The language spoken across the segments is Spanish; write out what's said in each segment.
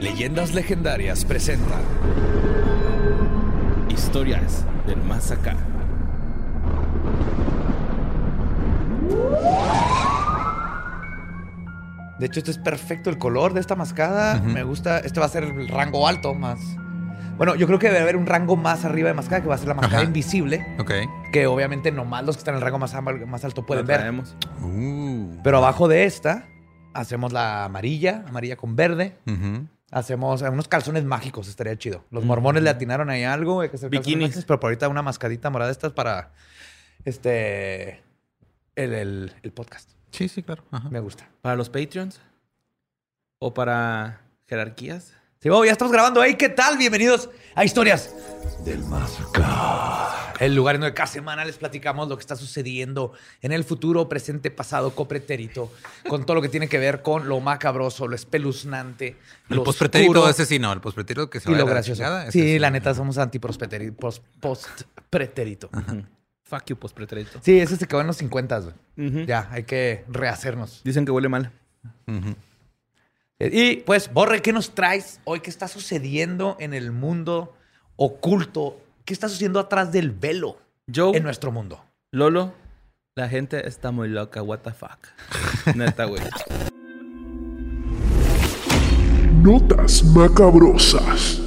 Leyendas Legendarias presenta Historias del Más Acá. De hecho, este es perfecto el color de esta mascada. Me gusta. Este va a ser el rango alto más. Bueno, yo creo que debe haber un rango más arriba de mascada que va a ser la mascada Ajá. invisible. Ok. Que obviamente nomás los que están en el rango más, alto pueden ver. traemos. Uh. Pero abajo de esta hacemos la amarilla, amarilla con verde. Ujú. Hacemos eh, unos calzones mágicos, estaría chido. Los mormones le atinaron ahí algo, hay que hacer Bikinis. mágicos, pero por ahorita una mascadita morada esta es para este el, el- el podcast. Sí, sí, claro. Ajá. Me gusta. ¿Para los Patreons? ¿O para jerarquías? Sí, bueno, ya estamos grabando ahí. ¿Qué tal? Bienvenidos a Historias del Más Acá. El lugar en donde cada semana les platicamos lo que está sucediendo en el futuro, presente, pasado, copretérito, con todo lo que tiene que ver con lo macabroso, lo espeluznante, El lo pospretérito oscuro ese sí, no. El pospretérito que se y lo a la gracioso. chingada, ese Sí, la neta, somos anti-pospretérito. Post-pretérito. Fuck you, pospretérito. Sí, ese se quedó en los 50, güey. Ujú. Ya, hay que rehacernos. Dicen que huele mal. Eh, Y pues, Borre, ¿qué nos traes hoy? ¿Qué está sucediendo en el mundo oculto? ¿Qué está sucediendo atrás del velo Joe, en nuestro mundo? Lolo, la gente está muy loca. What the fuck. Neta, güey. Notas macabrosas.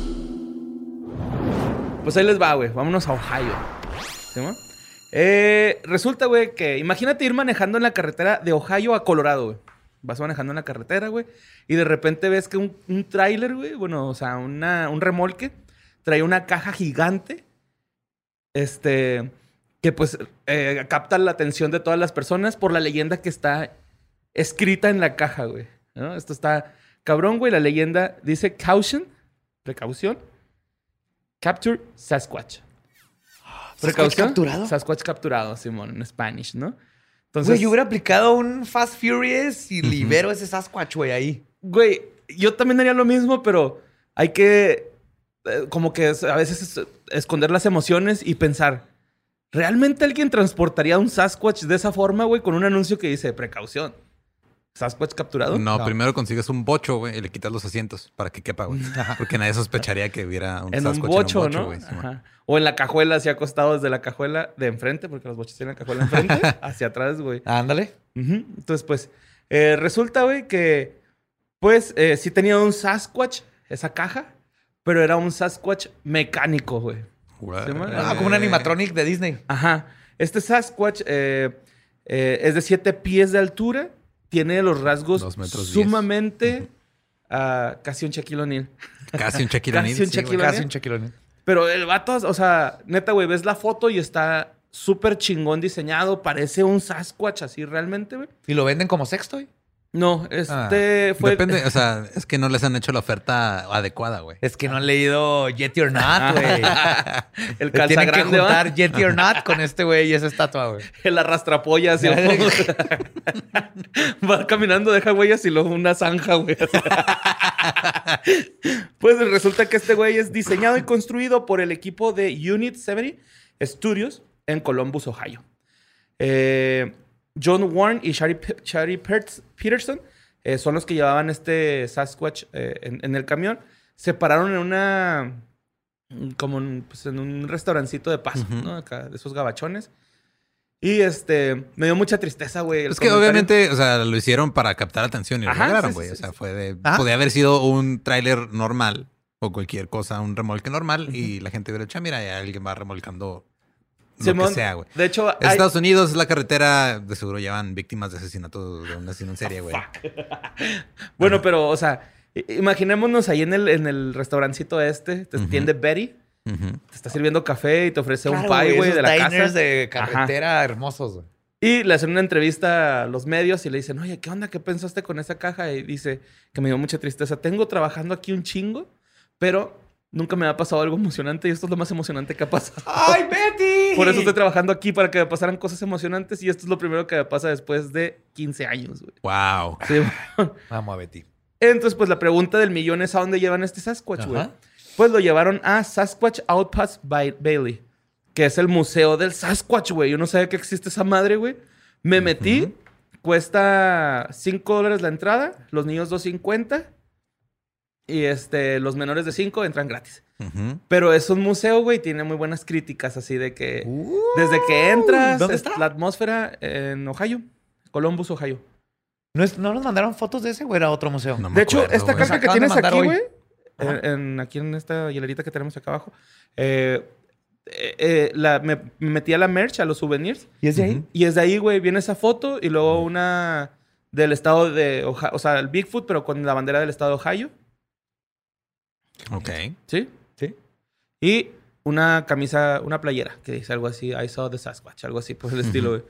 Pues ahí les va, güey. Vámonos a Ohio. ¿Sí, mo? Eh, resulta, güey, que imagínate ir manejando en la carretera de Ohio a Colorado, güey. Vas manejando en la carretera, güey, y de repente ves que un, un tráiler, güey, bueno, o sea, una- un remolque, trae una caja gigante, este, que pues eh, capta la atención de todas las personas por la leyenda que está escrita en la caja, güey. ¿no? Esto está cabrón, güey. La leyenda dice caution, precaución, capture Sasquatch. ¿Sasquatch capturado? Sasquatch capturado, Simón, en Spanish, ¿no? Entonces, Güey, yo hubiera aplicado un Fast Furious y libero ese Sasquatch, güey, ahí. Güey, yo también haría lo mismo, pero hay que eh, como que a veces es- esconder las emociones y pensar, ¿realmente alguien transportaría un Sasquatch de esa forma, güey, con un anuncio que dice precaución? ¿Sasquatch capturado? No, No. primero consigues un bocho, güey, y le quitas los asientos para que quepa, güey. Porque nadie sospecharía que hubiera un En un Sasquatch bocho, en un bocho, ¿no? Ajá. O en la cajuela, así acostado desde la cajuela de enfrente, porque los boches tienen la cajuela enfrente, hacia atrás, güey. Ándale. Entonces, pues, eh, resulta, güey, que, pues, eh, sí tenía un Sasquatch, esa caja, pero era un Sasquatch mecánico, güey. Ah, como un animatronic de Disney. Ajá. Este Sasquatch eh, eh, es de 7 pies de altura, tiene los rasgos sumamente... ah, casi un Shaquille O'Neal. Casi un Shaquille Casi O'Neal. un güey. Casi un Shaquille O'Neal. Pero el vato, o sea, neta, güey, ves la foto y está súper chingón diseñado. Parece un Sasquatch así realmente, güey. ¿Y lo venden como sextoy? No, este fue... Depende, o sea, es que no les han hecho la oferta adecuada, güey. Es que no han leído Yeti or Not, güey. el Tienen que juntar Yeti or Not con este güey y esa estatua, güey. El arrastrapollas. y Va caminando, deja huellas y luego una zanja, güey. pues resulta que este güey es diseñado y construido por el equipo de Unit 70 Studios en Columbus, Ohio. Eh, John Warren y Shari, Peterson eh, son los que llevaban este Sasquatch eh, en, en el camión. Se pararon en una. como en, pues, en un restaurancito de paso. ¿no? Acá, de esos gabachones. Y este. Me dio mucha tristeza, güey. Es que comentario. obviamente, o sea, lo hicieron para captar atención y lo Ajá, lograron, sí, güey. sí, o sea, sí. fue de. Ajá. Podía haber sido un tráiler normal o cualquier cosa, un remolque normal, y la gente hubiera dicho, "Ah, mira, ya alguien va remolcando lo Simón, que sea, güey. De hecho, hay- Estados Unidos es la carretera, de seguro llevan víctimas de asesinato de un asesino en serie, güey. Bueno, pero, o sea, imaginémonos ahí en el, en el restaurancito este, te atiende Betty, Ujú. te está sirviendo café y te ofrece un Claro, pie, güey, de la diners casa. de carretera hermosos, güey. Y le hacen una entrevista a los medios y le dicen, oye, ¿qué onda? ¿Qué pensaste con esa caja? Y dice que me dio mucha tristeza. Tengo trabajando aquí un chingo, pero nunca me ha pasado algo emocionante y esto es lo más emocionante que ha pasado. ¡Ay, Betty! Por eso estoy trabajando aquí para que me pasaran cosas emocionantes y esto es lo primero que me pasa después de 15 años, güey. Wow. Sí. Vamos a Betty. Entonces, pues la pregunta del millón es a dónde llevan este Sasquatch, güey. Pues lo llevaron a Sasquatch Outpost by Bailey, que es el museo del Sasquatch, güey. Yo no sabía que existe esa madre, güey. Me metí, cuesta 5 dólares la entrada, los niños 2.50 y este, los menores de 5 entran gratis. Pero es un museo, güey, tiene muy buenas críticas, así de que desde que entras, ¿Dónde es está? la atmósfera en Ohio, Columbus, Ohio. ¿No, es- ¿No nos mandaron fotos de ese, güey? Era otro museo. No De hecho, acuerdo, esta caja que de tienes aquí, güey, Ajá. en, en- aquí en esta hielerita que tenemos acá abajo, eh, eh, eh, la, me, me metí a la merch, a los souvenirs, ¿Y es de ahí? Y desde ahí, güey, viene esa foto y luego una del estado de Ohio, o sea, el Bigfoot, pero con la bandera del estado de Ohio, Ok. ¿sí? Y una camisa, una playera que dice algo así, I saw the Sasquatch, algo así, por el estilo, güey.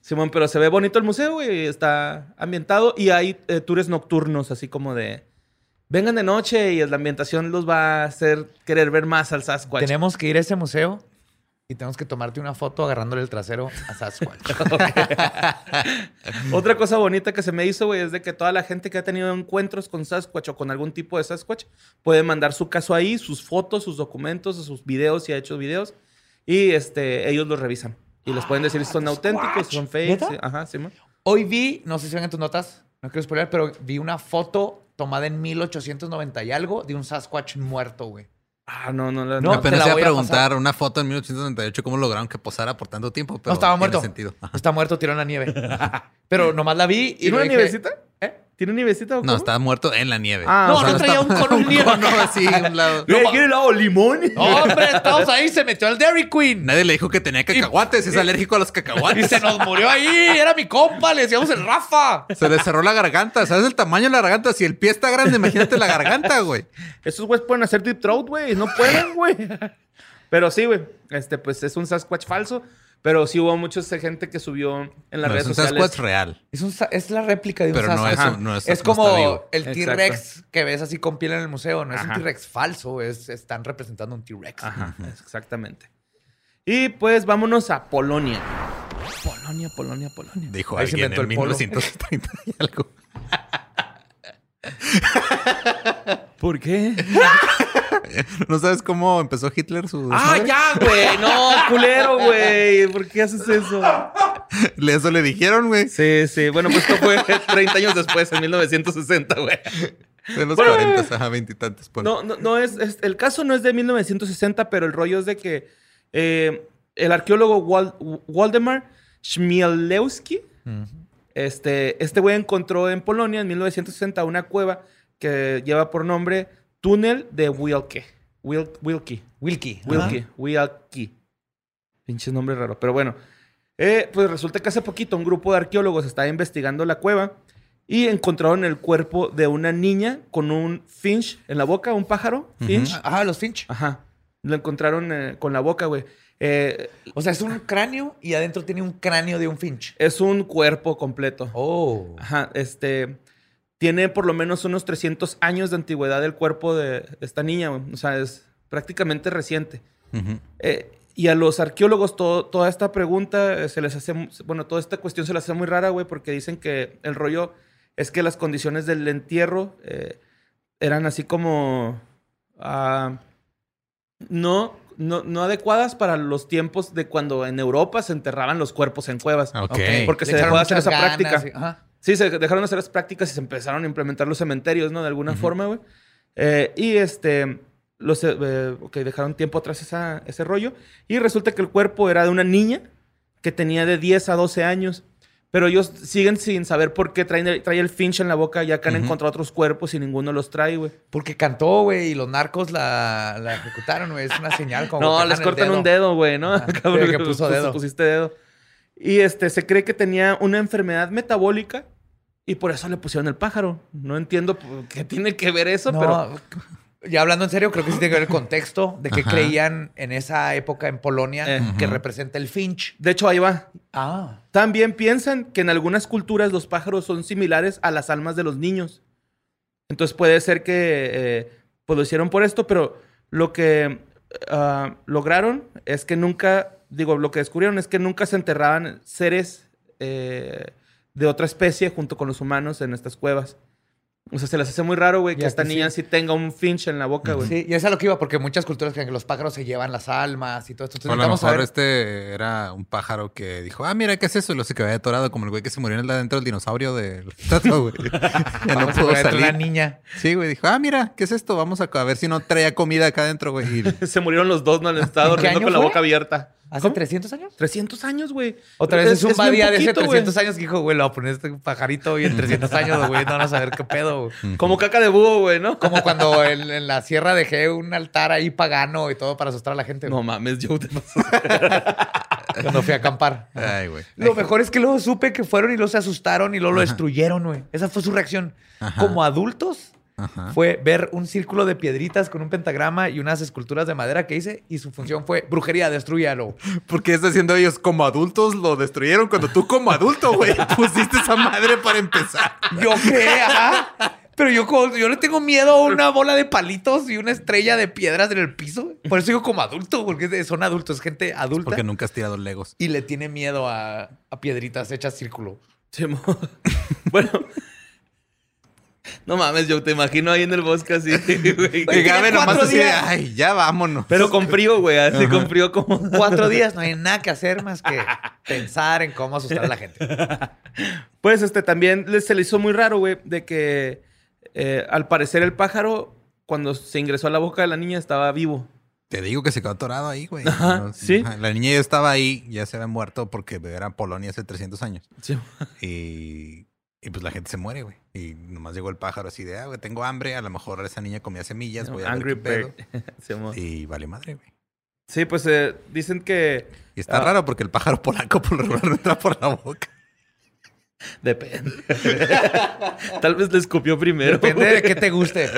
Simón, pero se ve bonito el museo, güey, está ambientado y hay eh, tours nocturnos, así como de... Vengan de noche y la ambientación los va a hacer querer ver más al Sasquatch. Tenemos que ir a ese museo y tenemos que tomarte una foto agarrándole el trasero a Sasquatch. Otra cosa bonita que se me hizo, güey, es de que toda la gente que ha tenido encuentros con Sasquatch o con algún tipo de Sasquatch puede mandar su caso ahí, sus fotos, sus documentos, sus videos, si ha hecho videos, y este, ellos los revisan. Y les pueden decir si son auténticos, si son fake. ¿Neta? sí, ajá, sí, man. Hoy vi, no sé si ven en tus notas, no quiero spoiler, pero vi una foto tomada en 1890 y algo de un Sasquatch muerto, güey. Ah, no, no, no. No, Apenas la iba a voy a preguntar una foto en 1898, ¿cómo lograron que posara por tanto tiempo? Pero no, estaba tiene muerto. sentido. Está muerto, tiró en la nieve. pero nomás la vi y ¿Tiene una dije, nievecita? ¿Eh? ¿Tiene nievecita o No, cómo? estaba muerto en la nieve. Ah, No, o sea, no traía un cono nieve. cono así a un lado. ¿Qué? ¿Quiere helado limón? ¡Hombre, estamos ahí! Se metió al Dairy Queen. Nadie le dijo que tenía cacahuates, es alérgico a los Y cacahuates. se nos murió ahí. Era mi compa, le decíamos el Rafa. Se le cerró la garganta. ¿Sabes el tamaño de la garganta? Si el pie está grande, imagínate la garganta, güey. Esos güeyes pueden hacer deep throat, güey. No pueden, güey. Pero sí, güey. Este, pues es un Sasquatch falso. Pero sí hubo mucha gente que subió en las No, redes es un sociales. Sasquatch real. Es, un es la réplica de un Pero no es, un- no es, Es como el. T-Rex que ves así con piel en el museo. No es Ajá. un T-Rex falso, es, están representando un T-Rex. Ajá, exactamente. Y pues vámonos a Polonia. Polonia, Polonia, Polonia. Dijo Ahí se alguien en el polo. 1930 y algo. ¿Por qué? ¿No sabes cómo empezó Hitler su ¡Ah, desmadre? ya, güey! No, culero, güey. ¿Por qué haces eso? Eso le dijeron, güey. Sí, sí. Bueno, pues esto fue 30 años después, en 1960, güey. De los Bueno. 40, ajá, veintitantos. No, no, no es, es- El caso no es de 1960, pero el rollo es de que eh, el arqueólogo Wal- Waldemar Chmielewski, este, este güey encontró en Polonia en 1960 una cueva que lleva por nombre Túnel de Wilke. Wil- Wilkie. Wilkie. Wilkie. Wilkie. Pinche nombre raro. Pero bueno. Eh, pues resulta que hace poquito un grupo de arqueólogos estaba investigando la cueva y encontraron el cuerpo de una niña con un finch en la boca, un pájaro. Finch. Ah, los Finch. Ajá. Lo encontraron eh, con la boca, güey. Eh, O sea, es un cráneo y adentro tiene un cráneo de un Finch. es un cuerpo completo. Oh. Ajá, este. Tiene por lo menos unos 300 años de antigüedad el cuerpo de esta niña, güey. O sea, es prácticamente reciente. Eh, y a los arqueólogos todo- toda esta pregunta eh, se les hace, bueno, toda esta cuestión se les hace muy rara, güey, porque dicen que el rollo es que las condiciones del entierro eh, eran así como, ah, no, no, no adecuadas para los tiempos de cuando en Europa se enterraban los cuerpos en cuevas. Ok. Porque se dejó de hacer esa ganas, práctica. ajá. Sí, se dejaron de hacer las prácticas y se empezaron a implementar los cementerios, ¿no? De alguna forma, güey. Eh, y este, los, eh, dejaron tiempo atrás esa- ese rollo. Y resulta que el cuerpo era de una niña que tenía de 10 a 12 años. Pero ellos siguen sin saber por qué traen el- trae el finch en la boca, ya que han encontrado otros cuerpos y ninguno los trae, güey. Porque cantó, güey, y los narcos la, la ejecutaron, güey. Es una señal como. No, les cortan un dedo, güey, ¿no? Cabrón, Sí, que puso pus- dedo. Pusiste dedo. Y este, se cree que tenía una enfermedad metabólica y por eso le pusieron el pájaro. No entiendo qué tiene que ver eso, No, pero... Ya hablando en serio, creo que sí tiene que ver el contexto de que Ajá. creían en esa época en Polonia Eh. que representa el finch. De hecho, ahí va. Ah. También piensan que en algunas culturas los pájaros son similares a las almas de los niños. Entonces puede ser que eh, pues lo hicieron por esto, pero lo que ah, lograron es que nunca, digo, lo que descubrieron es que nunca se enterraban seres eh, de otra especie junto con los humanos en estas cuevas. O sea, se les hace muy raro, güey, que esta que niña sí tenga un finch en la boca, güey. Sí, y eso es a lo que iba, porque muchas culturas creen que los pájaros se llevan las almas y todo esto. Entonces, O a lo mejor saber- este era un pájaro que dijo, ah, mira, ¿qué es eso? Y lo se quedó atorado como el güey que se murió en el adentro del dinosaurio del estatua, güey. ya no pudo a la salir. niña. Sí, güey, dijo, ah, mira, ¿qué es esto? Vamos a, a ver si no traía comida acá adentro, güey. Y se murieron los dos, no han estado ¿En qué durmiendo año con la boca abierta. ¿Hace ¿Cómo? 300 años? 300 años, güey. Otra vez es, un bien badía de hace poquito, güey. 300 años que dijo, güey, le voy a poner este pajarito y en 300 años, güey, no van a saber qué pedo. güey. Como caca de búho, güey, ¿no? Como cuando en, en la sierra dejé un altar ahí pagano y todo para asustar a la gente. No güey. mames, yo te Cuando fui a acampar. Ay, güey. Lo mejor es que luego supe que fueron y luego se asustaron y luego lo destruyeron, güey. Esa fue su reacción. Ajá. Como adultos, Ajá. fue ver un círculo de piedritas con un pentagrama y unas esculturas de madera que hice y su función fue brujería, destruyalo. Porque está haciendo ellos como adultos lo destruyeron cuando tú como adulto, güey, pusiste esa madre para empezar. Yo qué, ajá. Pero yo, como- yo le tengo miedo a una bola de palitos y una estrella de piedras en el piso. Por eso digo como adulto, porque son adultos, gente adulta. Porque nunca has tirado legos. Y le tiene miedo a, a piedritas hechas círculo. Bueno. No mames, yo te imagino ahí en el bosque así, güey. Oye, Gabe nomás así de, ay, ya vámonos. Pero con frío, güey. Así con frío como... Cuatro días, no hay nada que hacer más que pensar en cómo asustar a la gente. Pues este también se le hizo muy raro, güey, de que eh, al parecer el pájaro, cuando se ingresó a la boca de la niña, estaba vivo. Te digo que se quedó atorado ahí, güey. Ajá, No, sí. La niña ya estaba ahí, ya se había muerto porque era Polonia hace 300 años. Sí. Y, y pues la gente se muere, güey. Y nomás llegó el pájaro así de, ah, güey, tengo hambre. A lo mejor esa niña comía semillas. Voy a ver Angry qué pedo". Bird. Simón. Y vale madre, güey. Sí, pues eh, dicen que... Y está Ah. raro porque el pájaro polaco por lo regular no entra por la boca. Depende. Tal vez le escupió primero. Depende de güey. qué te guste.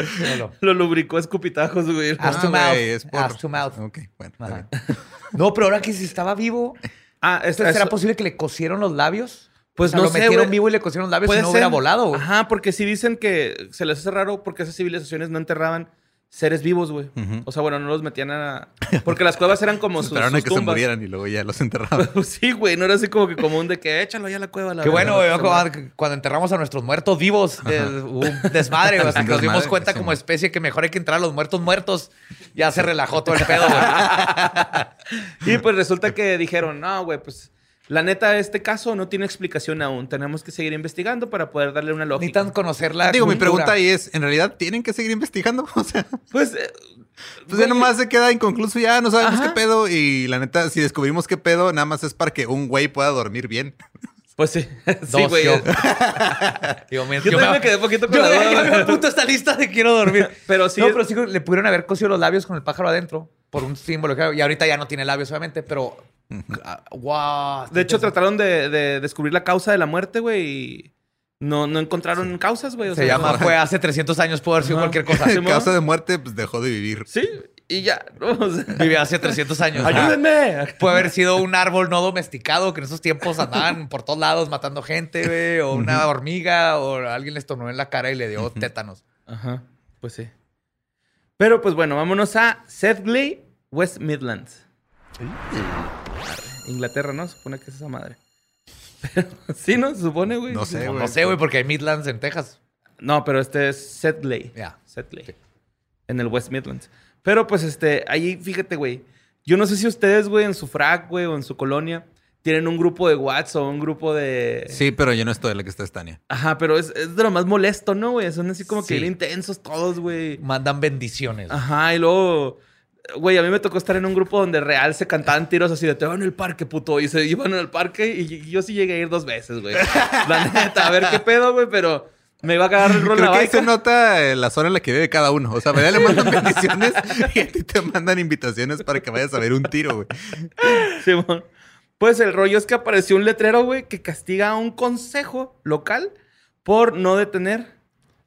Lo lubricó a escupitajos, güey. Ass to Ah, mouth. es por- to mouth. Ok, bueno. está Ajá. bien. No, pero ahora que si estaba vivo, Ah, es, ¿será eso- posible que le cosieron los labios? Pues O sea, no lo sé, metieron güey. vivo y le cosieron labios y no ser. hubiera volado. güey. Ajá, porque sí dicen que se les hace raro porque esas civilizaciones no enterraban seres vivos, güey. O sea, bueno, no los metían a... Porque las cuevas eran como sus, sus que se murieran y luego ya los enterraban. Sí, güey, no era así como que común de que échalo ya a la cueva. La Qué bueno, güey. verdad. Cuando, enterramos a nuestros muertos vivos, eh, un desmadre, güey, hasta que nos dimos cuenta sí, como especie que mejor hay que entrar a los muertos muertos. Ya se relajó todo el pedo, güey. Y pues resulta que dijeron, no, güey, pues la neta, este caso no tiene explicación aún. Tenemos que seguir investigando para poder darle una lógica. Necesitan conocer la Digo, mi pregunta ahí es, ¿en realidad tienen que seguir investigando? O sea, Pues, eh, pues ya nomás se queda inconcluso, ya no sabemos Ajá. qué pedo. Y la neta, si descubrimos qué pedo, nada más es para que un güey pueda dormir bien. Pues sí. sí, güey. yo. Digo, me- Yo también me quedé poquito con Yo, la yo apunto a esta lista de quiero dormir. Pero sí No, es- pero sí le pudieron haber cosido los labios con el pájaro adentro por un símbolo. que- Y ahorita ya no tiene labios, obviamente, pero... ah, wow. De hecho, trataron de, de descubrir la causa de la muerte, güey, y no, no encontraron causas, güey. o Se sea, llama, no- fue hace 300 años, pudo haber sido Ajá. cualquier cosa. Causa de muerte, pues dejó de vivir. Sí, y ya. O sea, Vivió hace 300 años. ¡Ayúdenme! Puede haber sido un árbol no domesticado que en esos tiempos andaban por todos lados matando gente, güey, o una hormiga, o alguien les tornó en la cara y le dio tétanos. Ajá, pues sí. Pero pues bueno, vámonos a Sedgley, West Midlands. Inglaterra, ¿no? Supone que es esa madre. Pero, sí, ¿no? Se supone, güey. No sé, No, güey. sé, güey, porque hay Midlands en Texas. No, pero este es Sedgley. Ya. Sedgley. En el West Midlands. Pero pues este, ahí, fíjate, güey. Yo no sé si ustedes, güey, en su frac, güey, o en su colonia, tienen un grupo de WhatsApp o un grupo de... Sí, pero yo no estoy en la que está Tania. Ajá, pero es, es de lo más molesto, ¿no, güey? Son así como que Sí. bien intensos todos, güey. Mandan bendiciones. Ajá, y luego... Güey, a mí me tocó estar en un grupo donde real se cantaban tiros así de te van en el parque, puto. Y se iban al parque y, yo sí llegué a ir dos veces, güey. La neta, a ver qué pedo, güey, pero me iba a cagar el rol Creo la que ahí se nota eh, la zona en la que vive cada uno. O sea, María le mandan bendiciones y a ti te mandan invitaciones para que vayas a ver un tiro, güey. Simón. Pues el rollo es que apareció un letrero, güey, que castiga a un consejo local por no detener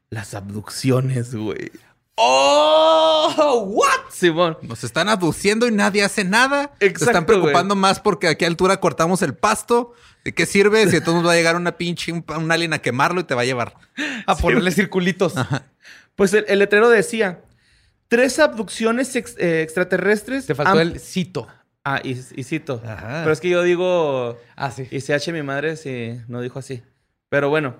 las abducciones, güey. ¡Oh! ¿What? Simón. Nos están aduciendo y nadie hace nada. Se Exacto, están preocupando más porque a qué altura cortamos el pasto. ¿De qué sirve si entonces va a llegar una pinche, un, un alien a quemarlo y te va a llevar? A ponerle circulitos. Pues el, el letrero decía: tres abducciones ex- eh, extraterrestres. Te faltó el cito. Ah, y, y cito. Ajá. Pero es que yo digo. Ah, sí. Y CH, mi madre, sí, no dijo así. Pero bueno,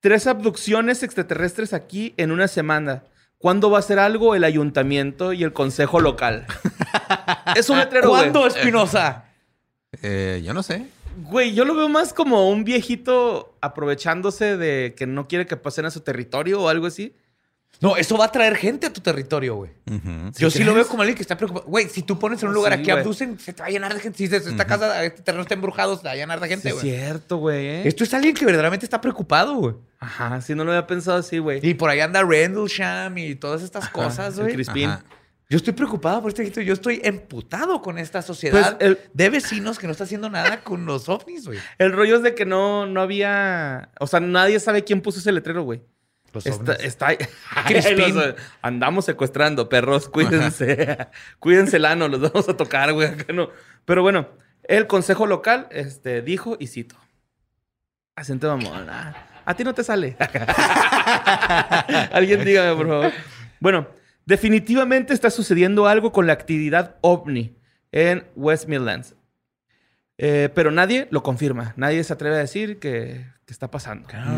tres abducciones extraterrestres aquí en una semana. ¿Cuándo va a hacer algo el ayuntamiento y el consejo local? es un letrero. ¿Cuándo, Espinosa? Eh, yo no sé. Güey, yo lo veo más como un viejito aprovechándose de que no quiere que pasen a su territorio o algo así. No, eso va a traer gente a tu territorio, güey. Yo sí lo veo como alguien que está preocupado. Güey, si tú pones en un Sí, lugar aquí güey. abducen, se te va a llenar de gente. Si dices, esta casa, este terreno está embrujado, se va a llenar de gente, Sí, es güey. cierto, güey. ¿eh? Esto es alguien que verdaderamente está preocupado, güey. Ajá, sí, no lo había pensado así, güey. Y por ahí anda Rendlesham y todas estas cosas, güey. Crispín. Ajá. Yo estoy preocupado por este viejito. Yo estoy emputado con esta sociedad Pues, el- de vecinos que no está haciendo nada con los ovnis, güey. El rollo es de que no, no había... O sea, nadie sabe quién puso ese letrero, güey. Los Está, está. Los- andamos secuestrando perros, cuídense. cuídense el ano, los vamos a tocar, güey. acá no. Pero bueno, el consejo local este, dijo, y cito. Acento mamón. ah, a ti no te sale. Alguien dígame, por favor. Bueno, definitivamente está sucediendo algo con la actividad ovni en West Midlands. Eh, pero nadie lo confirma. Nadie se atreve a decir que, que está pasando. Claro,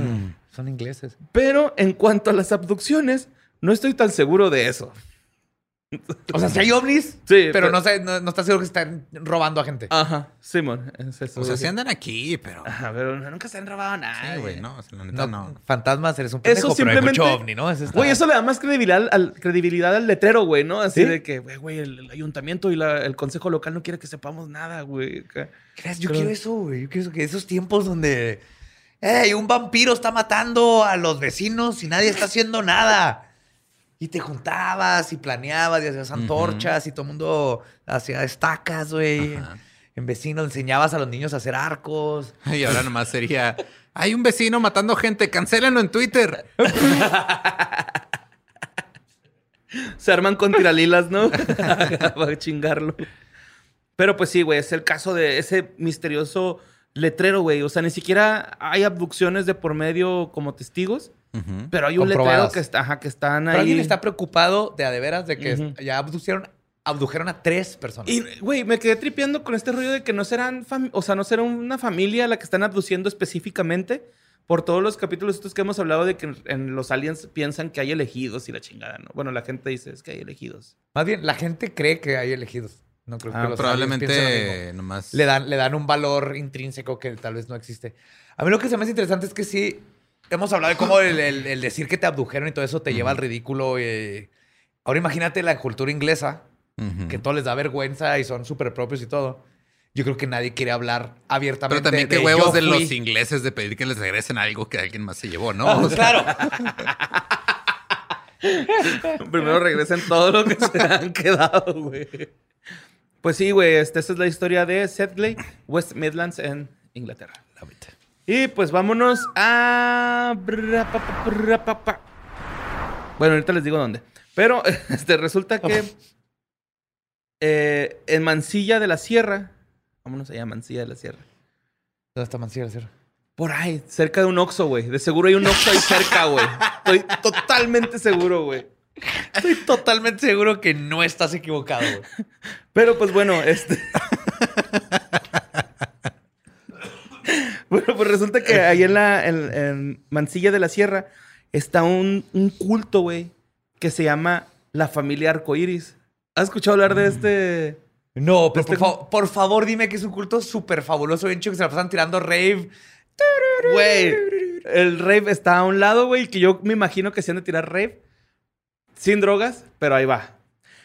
son ingleses. Pero en cuanto a las abducciones, no estoy tan seguro de eso. O sea, si hay ovnis, Sí, pero, pero- no, sé, no, no está seguro que están robando a gente. Ajá, Simón. es eso, O sea, sí andan aquí, pero... Ajá, pero nunca se han robado nada. Sí, güey, no. la neta No, no. Fantasmas, eres un Eso pendejo, pero hay simplemente- mucho ovni, ¿no? Eso está- Güey, eso le da más credibilidad al, credibilidad al letrero, güey, ¿no? Así ¿Sí? de que, güey, güey, el, el ayuntamiento y la- el consejo local no quiere que sepamos nada, güey. ¿Crees? Yo Pero- quiero eso, güey. Yo quiero eso, que esos tiempos donde... ¡Ey! Un vampiro está matando a los vecinos y nadie está haciendo nada. Y te juntabas y planeabas y hacías antorchas y todo el mundo hacía estacas, güey. En vecinos enseñabas a los niños a hacer arcos. Y ahora nomás sería... Hay un vecino matando gente, cancélenlo en Twitter. Se arman con tiralilas, ¿no? Para chingarlo. Pero pues sí, güey, es el caso de ese misterioso letrero, güey. O sea, ni siquiera hay abducciones de por medio como testigos, pero hay un letrero que, está, ajá, que están Pero ahí. alguien está preocupado de a de veras de que ya abducieron, abdujeron a tres personas. Y, güey, me quedé tripeando con este rollo de que no serán, o sea, no será una familia la que están abduciendo específicamente por todos los capítulos estos que hemos hablado de que en, en los aliens piensan que hay elegidos y la chingada, ¿no? Bueno, la gente dice, es que hay elegidos. Más bien, la gente cree que hay elegidos. No creo que Ah, los aliens piensen lo mismo. Probablemente nomás... le dan, le dan un valor intrínseco que tal vez no existe. A mí lo que se me hace interesante es que sí, hemos hablado de cómo el, el- el decir que te abdujeron y todo eso te lleva al ridículo. eh. Ahora imagínate la cultura inglesa, que todo les da vergüenza y son súper propios y todo. Yo creo que nadie quiere hablar abiertamente. Pero también qué de, huevos "Yo de los fui". ingleses de pedir que les regresen algo que alguien más se llevó, ¿no? Ah, O sea, claro. Primero regresen todo lo que se han quedado, güey. Pues sí, güey, este, esta es la historia de Sedgley, West Midlands en Inglaterra. Y pues vámonos a... Bueno, ahorita les digo dónde. Pero este, resulta que eh, en Mansilla de la Sierra, vámonos allá, Mansilla de la Sierra. ¿Dónde está Mancilla, cierto? Por ahí, cerca de un Oxxo, güey. De seguro hay un Oxxo ahí cerca, güey. Estoy totalmente seguro, güey. Estoy totalmente seguro que no estás equivocado, güey. Pero pues bueno, este. bueno, pues resulta que ahí en la en, en Mansilla de la Sierra está un, un culto, güey, que se llama la familia Arcoiris. ¿Has escuchado hablar de este? No, pero Este- por, fa- por favor dime que es un culto súper fabuloso, bien chido, que se la pasan tirando rave. Güey, el rave está a un lado, güey, que yo me imagino que se han de tirar rave sin drogas, pero ahí va.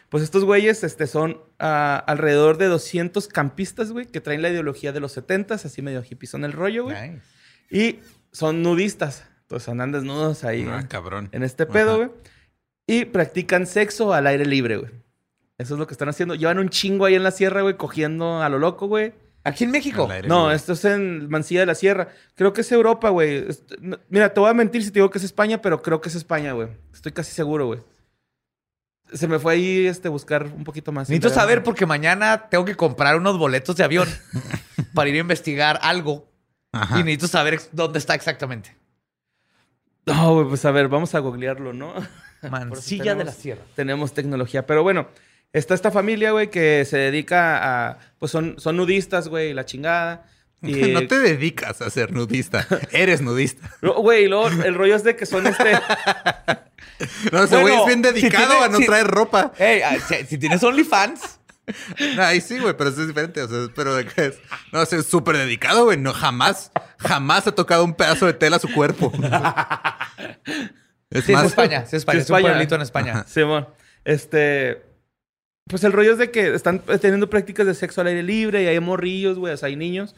Pues estos güeyes este, son ah, alrededor de 200 campistas, güey, que traen la ideología de los 70s, así medio hippie el rollo, güey. Nice. Y son nudistas. Entonces andan desnudos ahí Ah, cabrón. en este pedo, Ajá. güey. Y practican sexo al aire libre, güey. Eso es lo que están haciendo. Llevan un chingo ahí en la sierra, güey, cogiendo a lo loco, güey. Aquí en México. No, libre. esto es en Mancilla de la Sierra. Creo que es Europa, güey. Mira, te voy a mentir si te digo que es España, pero creo que es España, güey. Estoy casi seguro, güey. Se me fue ahí este buscar un poquito más. Necesito saber porque mañana tengo que comprar unos boletos de avión para ir a investigar algo. Ajá. Y necesito saber dónde está exactamente. No, güey, pues a ver, vamos a googlearlo, ¿no? Mancilla de la tenemos- Sierra. Tenemos tecnología. Pero bueno, está esta familia, güey, que se dedica a. Pues son, son nudistas, güey, la chingada. Y, No te dedicas a ser nudista. Eres nudista. No, Güey, y luego el rollo es de que son este. No, ese Bueno, güey es bien si dedicado tiene- a no si- traer ropa. Hey, ah, si, si tienes OnlyFans, Ay, sí, güey, pero eso es diferente. O sea, pero de que es. No, es súper dedicado, güey. No, jamás, jamás ha tocado un pedazo de tela a su cuerpo. Es sí, es España. Sí, es España. Sí, es un España. pueblito en España. Simón. Este. Pues el rollo es de que están teniendo prácticas de sexo al aire libre y hay morrillos, güey, o sea, hay niños.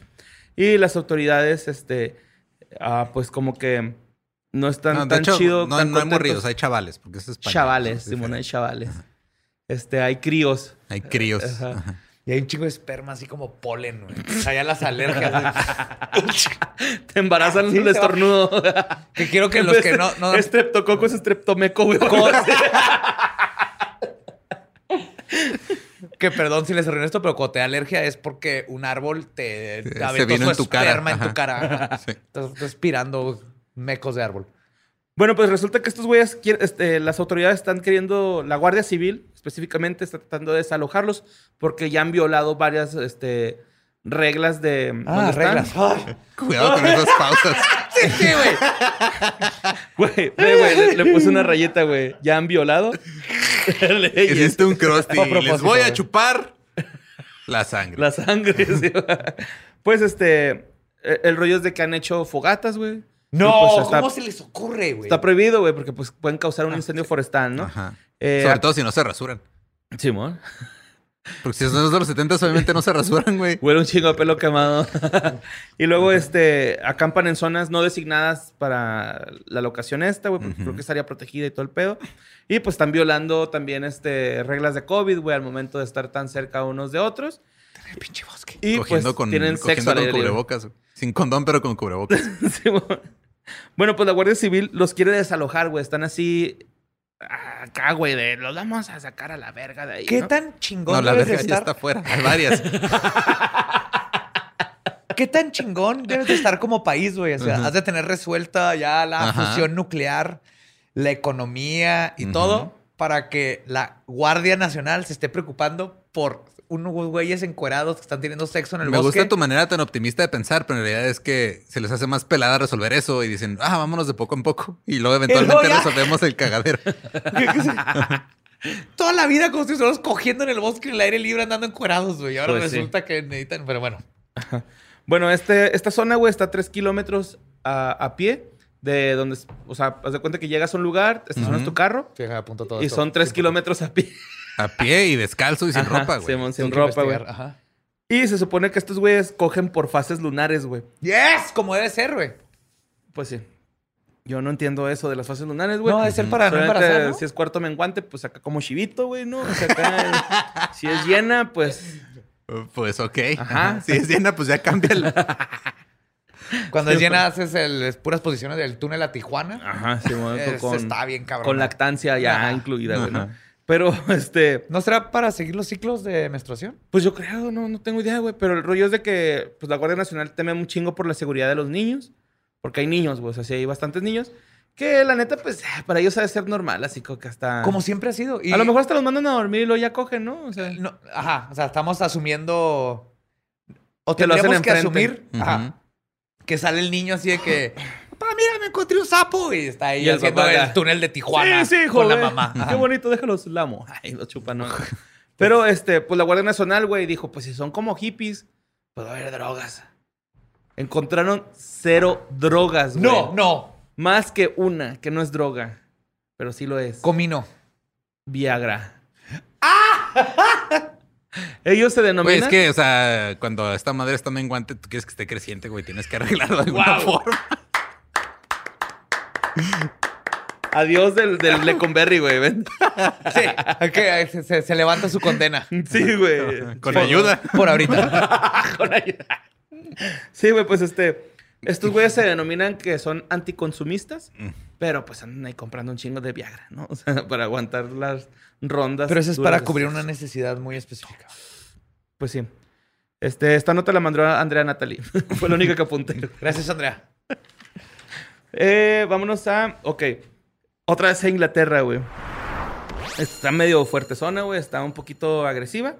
Y las autoridades, este. ah, pues como que no están no, tan hecho, chido. no, tan no hay morridos, hay chavales, porque es España. Chavales, Es Simón, hay chavales. Este, hay críos. Hay críos. Ajá. Ajá. Y hay un chingo de esperma así como polen, güey. O sea, ya las alergias. Te embarazan Sí, el estornudo. que quiero que los que no... no Estreptococo es estreptomeco, güey. que perdón si les arruiné esto, pero cuando te da alergia es porque un árbol te, Se- te se aventó vino su en tu cara. esperma en tu Ajá. cara. Ajá. Sí. Estás respirando mecos de árbol. Bueno, pues resulta que estos güeyes, quier- este, las autoridades están queriendo, la Guardia Civil específicamente está tratando de desalojarlos porque ya han violado varias este, reglas de... ¿dónde están? Ay. Cuidado con esas pausas. Sí, güey. Güey, güey, le, le puse una rayeta, güey. Ya han violado. Hiciste un crusty. Les voy a chupar la sangre. La sangre. sí. Pues este, eh, el rollo es de que han hecho fogatas, güey. No, pues, está, ¿cómo se les ocurre, güey? está prohibido, güey, porque pues pueden causar un incendio forestal, ¿no? Ajá. Eh, Sobre todo si no se rasuran. Simón. Porque si son de los 70, obviamente no se rasuran, güey. Huele un chingo de pelo quemado. y luego, este, acampan en zonas no designadas para la locación esta, güey, porque creo que estaría protegida y todo el pedo. Y pues están violando también, este, reglas de COVID, güey, al momento de estar tan cerca unos de otros. pinche bosque. Y cogiendo pues con, tienen cogiendo sexo con cubrebocas. güey. Sin condón, pero con cubrebocas. Bueno, pues la Guardia Civil los quiere desalojar, güey. Están así acá, güey, de los vamos a sacar a la verga de ahí. ¿Qué ¿no? tan chingón No, la debes de verga ya estar? está afuera. Hay varias. ¿Qué tan chingón debes de estar como país, güey? O sea, has de tener resuelta ya la Ajá. fusión nuclear, la economía y todo para que la Guardia Nacional se esté preocupando por unos güeyes encuerados que están teniendo sexo en el Me bosque. gusta tu manera tan optimista de pensar, pero en realidad es que se les hace más pelada resolver eso y dicen, ah, vámonos de poco en poco. Y luego eventualmente resolvemos el cagadero. Toda la vida como si estuviéramos cogiendo en el bosque en el aire libre andando encuerados, güey. Ahora Pues sí. resulta que necesitan... Pero bueno. Bueno, este, esta zona, güey, está a tres kilómetros a, a pie de donde, o sea, haz de cuenta que llegas a un lugar, estacionas Ujú. tu carro Fíjate, apunto todo y esto. son tres Sí, kilómetros a pie. A pie y descalzo y sin Ajá, ropa, güey. Simón, sin tengo que ropa, güey. investigar. Ajá. Y se supone que estos güeyes cogen por fases lunares, güey. Yes, como debe ser, güey. Pues sí. Yo no entiendo eso de las fases lunares, güey. No, debe ser para no Solamente embarazar, ¿no? Si es cuarto menguante, pues acá como chivito, güey, ¿no? O sea, acá, si es llena, pues... Uh, Pues ok. Ajá. Si es llena, pues ya cambia el... Cuando es llena haces el, es puras posiciones del túnel a Tijuana. Ajá, sí, bueno, Ese con, está bien cabrón. con lactancia ya Ajá. incluida, güey, ¿no? Ajá. Pero, este... ¿No será para seguir los ciclos de menstruación? Pues yo creo, no, no tengo idea, güey. Pero el rollo es de que pues, la Guardia Nacional teme un chingo por la seguridad de los niños. Porque hay niños, güey. O sea, sí hay bastantes niños. Que la neta, pues, ah, para ellos debe ser normal. Así como que hasta... Como siempre ha sido. Y- A lo mejor hasta los mandan a dormir y luego ya cogen, ¿no? O sea... No, ajá, o sea, estamos asumiendo... O Que lo hacen que enfrente. asumir ajá, Ujú. que sale el niño así de que... Papá, mira, encontré un sapo. Y está ahí Y el haciendo papá el ya. túnel de Tijuana sí, sí, con la mamá. Qué bonito, déjalos lamo. Ay, los chupan, ¿no? Pero, este, pues la Guardia Nacional, güey, dijo, pues si son como hippies, a haber drogas. Encontraron cero drogas, güey. No, no. Más que una, que no es droga. Pero sí lo es. Comino. Viagra. Ellos se Güey, denominan... es que, o sea, cuando esta madre está menguante, tú quieres que esté creciente, güey. Tienes que arreglarlo de alguna forma. Adiós del, del Leconberry, güey, ven. Sí, que se, se- se levanta su condena. Sí, güey. Con ayuda. Por ahorita. Con ayuda. Sí, güey, pues este. Estos güeyes se denominan que son anticonsumistas, Mm. pero pues andan ahí comprando un chingo de Viagra, ¿no? O sea, para aguantar las rondas. Pero eso es para cubrir una necesidad muy específica. Pues sí. Este, esta nota la mandó Andrea Natalie. Fue la única que apunté. Gracias, Andrea. Eh, vámonos a. Ok. Otra vez a Inglaterra, güey. Está medio fuerte zona, güey. Está un poquito agresiva.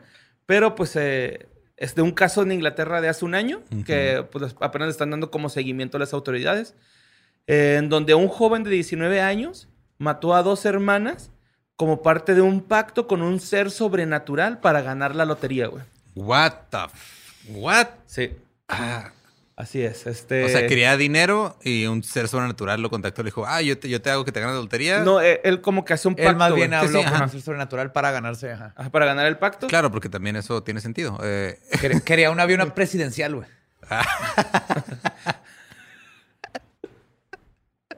Pero pues eh, es de un caso en Inglaterra de hace un año. Que pues apenas le están dando como seguimiento a las autoridades. eh, en donde un joven de 19 años mató a dos hermanas como parte de un pacto con un ser sobrenatural para ganar la lotería, güey. What the... What? Sí. Ah, Así es. Este... O sea, quería dinero y un ser sobrenatural lo contactó y le dijo, ah, yo te, yo te hago que te ganes la lotería. No, eh, él como que hace un pacto. Él más bien güey. Habló sí, con ajá. un ser sobrenatural para ganarse. Ajá. Ajá, Para ganar el pacto. Claro, porque también eso tiene sentido. Eh, Quería- Quería un avión presidencial, güey.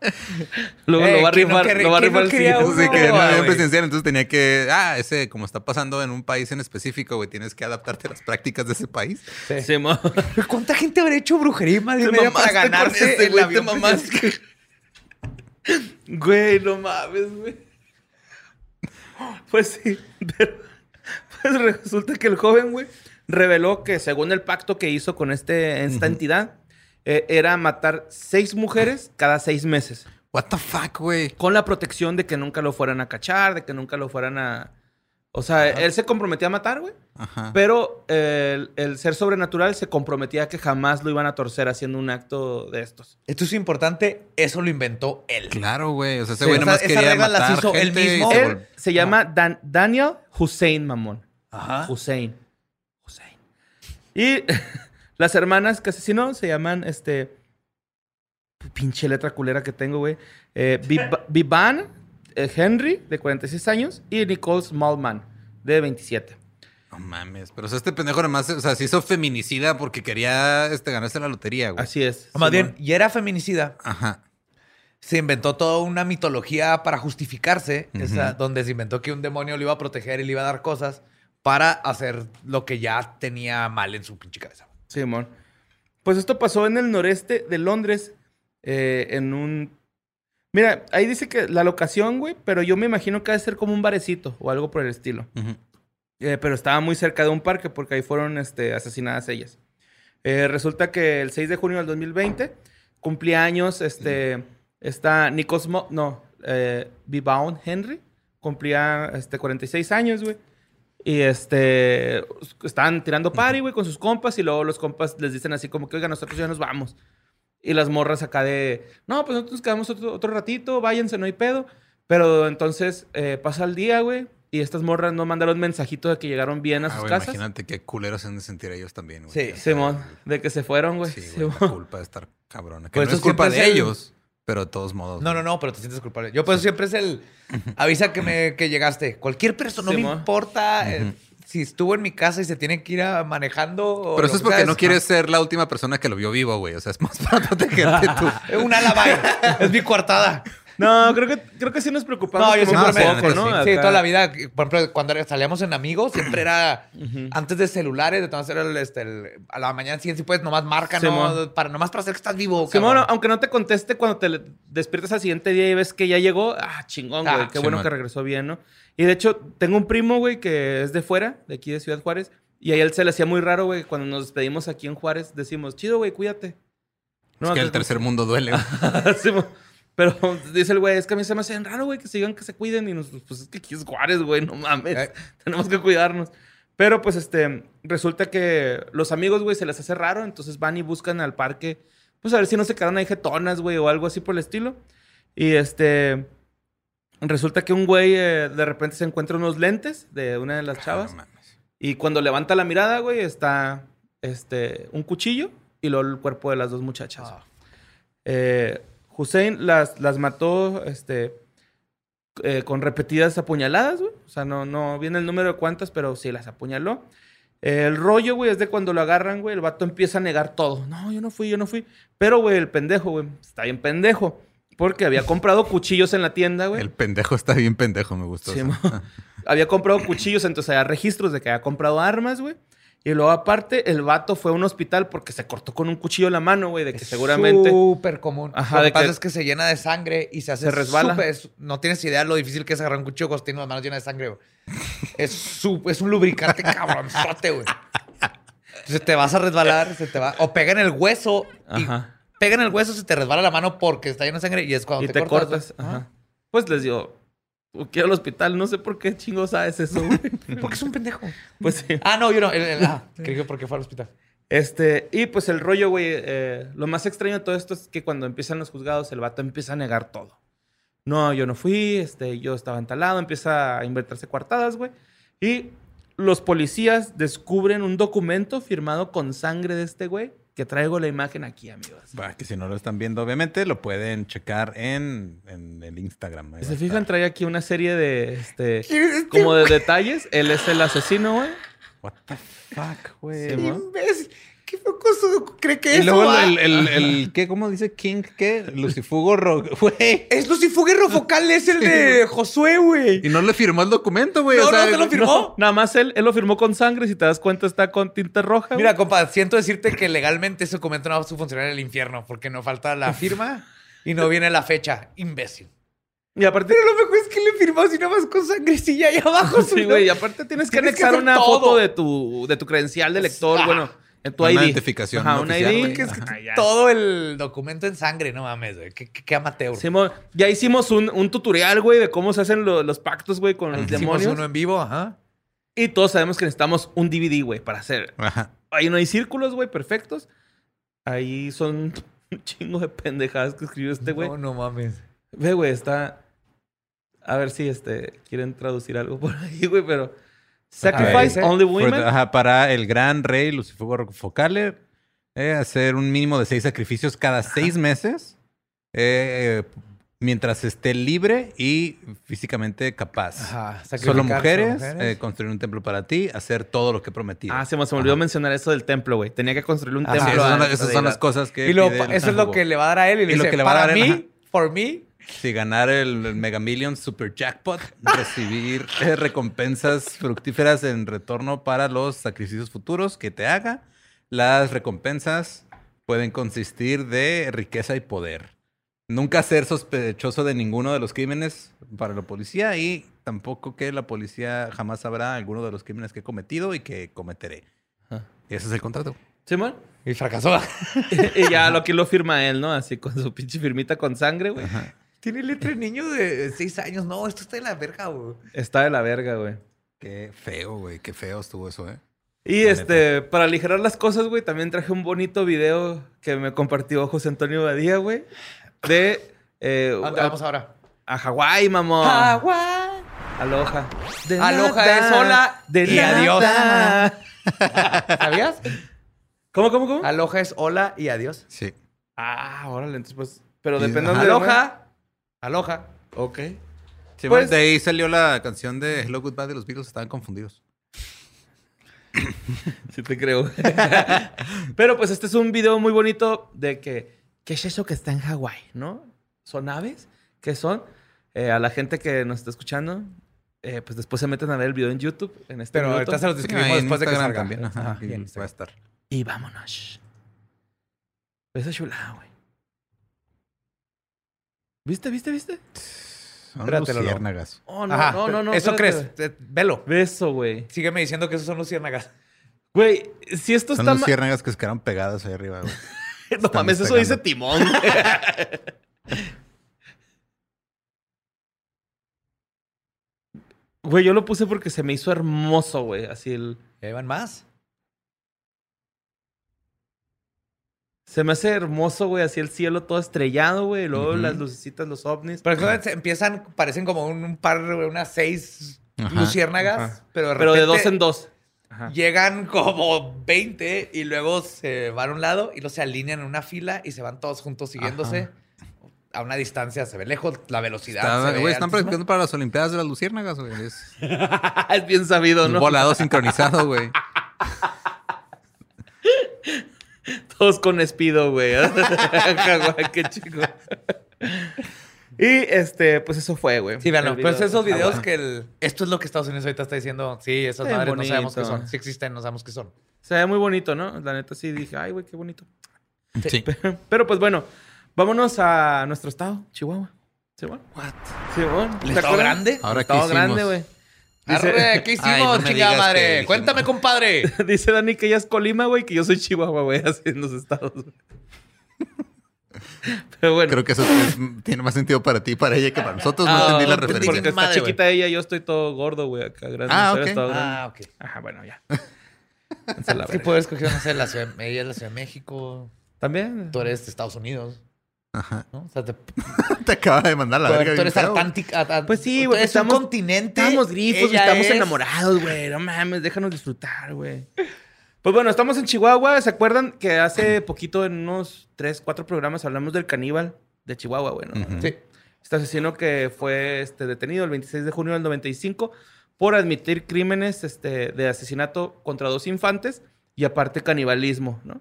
Luego Eh, lo va a ¿quién no rifar, querría- lo va a no rifar el quería siguiente. uno? sí, que no había presidencial, entonces tenía que, ah, ese, como está pasando en un país en específico, güey, tienes que adaptarte a las prácticas de ese país. Sí. ¿Cuánta gente habrá hecho brujería y madre media para ganarse ese, el güey, avión te? Güey, no mames, güey. Pues sí, pero pues resulta que el joven, güey, reveló que según el pacto que hizo con este, esta entidad, eh, era matar seis mujeres cada seis meses. What the fuck, güey. Con la protección de que nunca lo fueran a cachar, de que nunca lo fueran a... O sea, él se comprometía a matar, güey. Ajá. Pero el, el ser sobrenatural se comprometía a que jamás lo iban a torcer haciendo un acto de estos. Esto es importante, eso lo inventó él. Claro, güey. O sea, ese Sí, güey o nomás sea, quería reglas las matar hizo él gente y mismo. se Él se llama Dan- Daniel Hussein, mamón. Ajá. Hussein. Hussein. Y las hermanas que asesinó se llaman, este... Pinche letra culera que tengo, güey. Eh, Viv- Vivan eh, Henry, de 46 años, y Nicole Smallman, de 27. No mames. Pero o sea, este pendejo nomás, o sea, se hizo feminicida porque quería este, ganarse la lotería, güey. Así es. Más Simón. bien, y era feminicida. Ajá. Se inventó toda una mitología para justificarse, esa, donde se inventó que un demonio le iba a proteger y le iba a dar cosas para hacer lo que ya tenía mal en su pinche cabeza. Simón. Pues esto pasó en el noreste de Londres, eh, en un... Mira, ahí dice que la locación, güey, pero yo me imagino que debe ser como un barecito o algo por el estilo. Eh, pero estaba muy cerca de un parque porque ahí fueron este, asesinadas ellas. Eh, resulta que el 6 de junio del 2020 cumplía años este, esta Nikos... Mo- no, Vivaun Henry. Cumplía este, 46 años, güey. Y este... Estaban tirando party, güey, con sus compas y luego los compas les dicen así como que, oiga, nosotros ya nos vamos. Y las morras acá de, no, pues nosotros nos quedamos otro, otro ratito, váyanse, no hay pedo. Pero entonces eh, pasa el día, güey, y estas morras no mandaron mensajito de que llegaron bien a Ah, sus güey, casas. Imagínate qué culeros se han de sentir ellos también, güey. Sí, Simón, de que se fueron, güey. Sí, güey, la culpa de estar cabrona. Que Por no es culpa de ellos, pero de todos modos. No, no, no, pero te sientes culpable. Yo pues siempre es el avisa que me que llegaste. Cualquier persona, no Sí, me importa eh, si estuvo en mi casa y se tiene que ir a manejando. o Pero lo eso es que porque no quieres ser la última persona que lo vio vivo, güey. O sea, es más para protegerte tú. Es una alabai. es mi coartada. No, creo que, creo que sí nos preocupamos. No, yo siempre me... no, poco, ¿no? Sí, toda la vida. Por ejemplo, cuando salíamos en amigos, siempre era antes de celulares, de tomar el, este, el- a la mañana siguiente, si puedes, nomás marca, ¿no? Para, nomás para hacer que estás vivo. Simón, cabrón. aunque no te conteste cuando te despiertas al siguiente día y ves que ya llegó, ah, chingón, güey. Ah, Qué bueno que regresó bien, ¿no? Y de hecho, tengo un primo, güey, que es de fuera, de aquí de Ciudad Juárez. Y a él se le hacía muy raro, güey, cuando nos despedimos aquí en Juárez, decimos, chido, güey, cuídate. es que el tercer mundo duele. güey. Pero dice el güey, es que a mí se me hace raro, güey, que sigan que se cuiden. Y nosotros, pues es que aquí es Juárez, güey, no mames. Eh. Tenemos que cuidarnos. Pero pues este, resulta que los amigos, güey, se les hace raro. Entonces van y buscan al parque, pues a ver si no se quedaron ahí jetonas, güey, o algo así por el estilo. Y este, Resulta que un güey eh, de repente se encuentra unos lentes de una de las chavas. Ah, no mames. Y cuando levanta la mirada, güey, está este, un cuchillo y luego el cuerpo de las dos muchachas. Eh, Hussein las, las mató este, eh, con repetidas apuñaladas, güey. O sea, no, no viene el número de cuántas, pero sí las apuñaló. El rollo, güey, es de cuando lo agarran, güey, el vato empieza a negar todo. No, yo no fui, yo no fui. Pero, güey, el pendejo, güey, está bien pendejo. Porque había comprado cuchillos en la tienda, güey. El pendejo está bien pendejo, me gustó. Sí, había comprado cuchillos, entonces había registros de que había comprado armas, güey. Y luego, aparte, el vato fue a un hospital porque se cortó con un cuchillo la mano, güey, de que Es seguramente. Súper común. Ajá, Lo de que pasa que- es que se llena de sangre y se hace Se resbala. no tienes idea lo difícil que es agarrar un cuchillo cuando tienes las manos llenas de sangre, güey. Es, su- es un lubricante cabronzote, güey. Entonces te vas a resbalar, se te va. O pega en el hueso. Y Ajá. pega en el hueso, se te resbala la mano porque está llena de sangre y es cuando Y te, cortas. güey. Ajá. Pues les digo, quiero al hospital, no sé por qué chingo sabes eso, güey. Porque es un pendejo. pues sí. Ah, no, yo no. el- el- ah, creí que porque fue al hospital. Este, y pues el rollo, güey, eh, lo más extraño de todo esto es que cuando empiezan los juzgados, el vato empieza a negar todo. No, yo no fui, este, yo estaba entalado, empieza a inventarse coartadas, güey. Y los policías descubren un documento firmado con sangre de este güey, que traigo la imagen aquí, amigos. Va, que si no lo están viendo, obviamente, lo pueden checar en, en el Instagram. ahí va ¿Se fijan? estar. Trae aquí una serie de, este, como de detalles. Él es el asesino, güey. What the fuck, güey. Sí. ¿Qué poco cree que y eso luego va? el, el, el- ¿qué? ¿Cómo dice King? ¿Qué? Lucifugo, güey. Es Lucifuguerro Focal, es el de Josué, güey. Y no le firmó el documento, güey. No, o sea, no te lo firmó. No, nada más él, él lo firmó con sangre. Si te das cuenta, está con tinta roja. Mira, compa, siento decirte que legalmente ese documento no va a funcionar en el infierno porque no falta la firma y no viene la fecha. Imbécil. Y aparte, Pero lo mejor es que le firmó así nada más con sangrecilla ahí abajo. sí, güey. Y aparte tienes que Tienes que anexar una todo. foto de tu, de tu credencial de lector. Ah. bueno, en tu Una ID. identificación Ajá, no un oficial, ID. Que es que Ajá, ya. todo el documento en sangre, no mames, güey. Qué, qué- qué amateur. Hicimos- ya hicimos un, un tutorial, güey, de cómo se hacen lo- los pactos, güey, con los Hicimos demonios. uno en vivo, ajá. Y todos sabemos que necesitamos un DVD, güey, para hacer. Ajá. Ahí no hay círculos, güey, perfectos. Ahí son un chingo de pendejadas que escribió este güey. No, no mames. Ve, güey, está. A ver si este quieren traducir algo por ahí, güey, pero. Sacrifice ver. only women. the- ajá, para el gran rey Lucifugo Focale, eh, hacer un mínimo de seis sacrificios cada seis meses, eh, eh, mientras esté libre y físicamente capaz. Ajá. Solo mujeres, solo eh, construir un templo para ti, hacer todo lo que prometí. Ah, se me, se me olvidó mencionar eso del templo, güey. Tenía que construir un Ajá, templo. esas son, esas son las cosas que. Y lo- pide el eso es lo que le va a dar a él. Y, le Y lo dice, que le va a para dar a él, mí, ajá. for me, Si ganar el, el Mega Millions Super Jackpot, recibir eh, recompensas fructíferas en retorno para los sacrificios futuros que te haga. Las recompensas pueden consistir de riqueza y poder. Nunca ser sospechoso de ninguno de los crímenes para la policía y tampoco que la policía jamás sabrá alguno de los crímenes que he cometido y que cometeré. Ajá. Y ese es el contrato. Simón. y fracasó. y ya lo que lo firma él, ¿no? Así con su pinche firmita con sangre, güey. Tiene letra de niño de seis años. No, esto está de la verga, güey. Está de la verga, güey. Qué feo, güey. Qué feo estuvo eso, ¿eh? Y La este, para aligerar las cosas, güey, también traje un bonito video que me compartió José Antonio Badía, güey. De. eh, ¿A dónde a, vamos ahora? a Hawái, mamón. Agua. Aloha. De Aloha nada, es hola de y adiós. nada. ¿Sabías? ¿Cómo, cómo, cómo? Aloha es hola y adiós. Sí. Ah, órale, entonces pues. Pero depende de Aloha. Aloha. Ok. Sí, Pues- de ahí salió la canción de Hello Goodbye de los Beatles. Estaban confundidos. Sí te creo. Pero pues este es un video muy bonito de que, ¿qué es eso que está en Hawái, no? ¿Son aves? ¿Qué son? Eh, a la gente que nos está escuchando, eh, pues después se meten a ver el video en YouTube. En este Pero minuto. ahorita se los describimos en después de que salga. también. Ajá, Ajá, y va a estar. Y vámonos. Esa chulada, güey. ¿Viste, viste, viste? Son luciérnagas. Oh, no, Ajá, no, no, no. Eso espérate, crees. Eh, Velo. Beso, güey. Sígueme diciendo que esos son luciérnagas. Güey, si esto Son está ma- luciérnagas que se quedaron pegadas ahí arriba, güey. No están mames, eso dice Timón. güey. Güey, yo lo puse porque se me hizo hermoso, güey. Así el. ¿Ya iban más? Se me hace hermoso, güey, así el cielo todo estrellado, güey. y Luego las lucecitas, los ovnis. Pero es que se empiezan, parecen como un, un par, unas seis Ajá. luciérnagas, Ajá. pero de Pero de repente dos en dos. Ajá. Llegan como 20 y luego se van a un lado y luego se alinean en una fila y se van todos juntos siguiéndose. A una distancia se ve lejos, la velocidad. Está- se ve güey, están practicando para las Olimpiadas de las Luciérnagas, güey. Es es bien sabido, un ¿no? volado sincronizado, güey. Todos con espido, güey. Qué chico. Y este, pues eso fue, güey. Sí. El Pues esos videos que el... Esto es lo que Estados Unidos ahorita está diciendo. Sí, esas madres no sabemos qué bonito. son. Sí existen, no sabemos qué son. Se ve muy bonito, ¿no? La neta sí dije, ay, güey, qué bonito. Sí. Pero pues bueno, vámonos a nuestro estado, Chihuahua. ¿Simón? What? Simón. ¿El ¿te estado grande? Ahora, El ¿qué estado grande, güey. Dice, Arre, ¿qué hicimos, Ay, no me chingada madre? que. Cuéntame, compadre. dice Dani que ella es Colima, güey, que yo soy Chihuahua, güey, así en los estados. Pero bueno. Creo que eso es- tiene más sentido para ti y para ella que para nosotros. No Ah, entendí la entendí. referencia. Porque está Madre, chiquita ella yo estoy todo gordo, güey, acá grande. Ah, Soy ok. estado grande. Ah, ok. Ajá, bueno, ya. Sí, puedes escoger, no sé, la ciudad, ella es la Ciudad de México, También. tú eres de Estados Unidos, Ajá. ¿no? O sea, te, Te acaba de mandar la verga. tú eres. Pues sí, sí, güey, güey. Es estamos- un continente. Estamos grifos, ella estamos es- enamorados, güey. No mames, déjanos disfrutar, güey. Pues bueno, estamos en Chihuahua. ¿Se acuerdan que hace poquito, en unos tres, cuatro programas, hablamos del caníbal de Chihuahua, güey? ¿no? Sí. Este asesino que fue este, detenido el 26 de junio del 95 por admitir crímenes este, de asesinato contra dos infantes y aparte canibalismo, ¿no?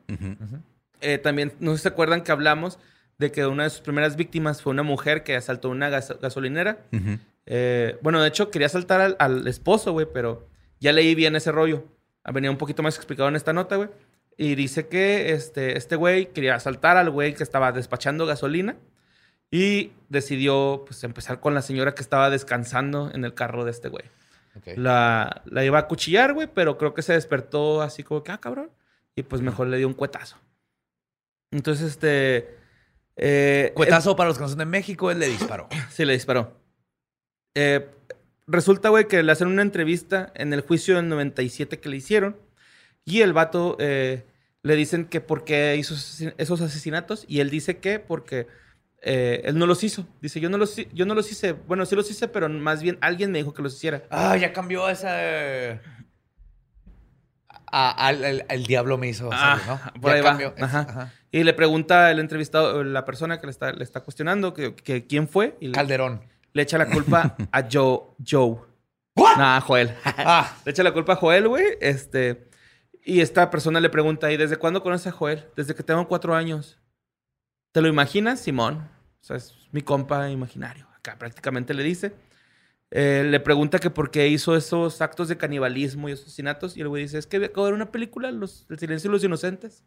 Eh, también, no sé si se acuerdan que hablamos de que una de sus primeras víctimas fue una mujer que asaltó una gas- gasolinera. Eh, bueno, de hecho, quería asaltar al, al esposo, güey, pero ya leí bien ese rollo. Ah, Venía un poquito más explicado en esta nota, güey. Y dice que este este güey quería asaltar al güey que estaba despachando gasolina y decidió pues empezar con la señora que estaba descansando en el carro de este güey. La, la iba a cuchillar, güey, pero creo que se despertó así como que, ah, cabrón. Y pues mejor le dio un cuetazo. Entonces, este... eh, Cuetazo para los que no son de México, él le disparó. Sí, le disparó. Eh, resulta, güey, que le hacen una entrevista en el juicio del 97 que le hicieron. Y el vato eh, le dicen que por qué hizo esos asesinatos. Y él dice que porque eh, él no los hizo. Dice, yo no los, yo no los hice. Bueno, sí los hice, pero más bien alguien me dijo que los hiciera. Ah, ya cambió esa. Ah, al, el diablo me hizo Ah, ¿no? por Ya ahí va. cambió. Ajá. Ajá. Y le pregunta el entrevistado, la persona que le está, le está cuestionando, que, que quién fue. Y le, Calderón. le echa la culpa a Joe. Joe. Nah, Joel. Ah, Le echa la culpa a Joel, güey. Este. Y esta persona le pregunta, ¿y desde cuándo conoces a Joel? Desde que tengo cuatro años. ¿Te lo imaginas, Simón? O sea, es mi compa imaginario. Acá prácticamente le dice. Eh, le pregunta que por qué hizo esos actos de canibalismo y asesinatos. Y el güey dice, es que acabo de ver una película, los, El silencio de los inocentes.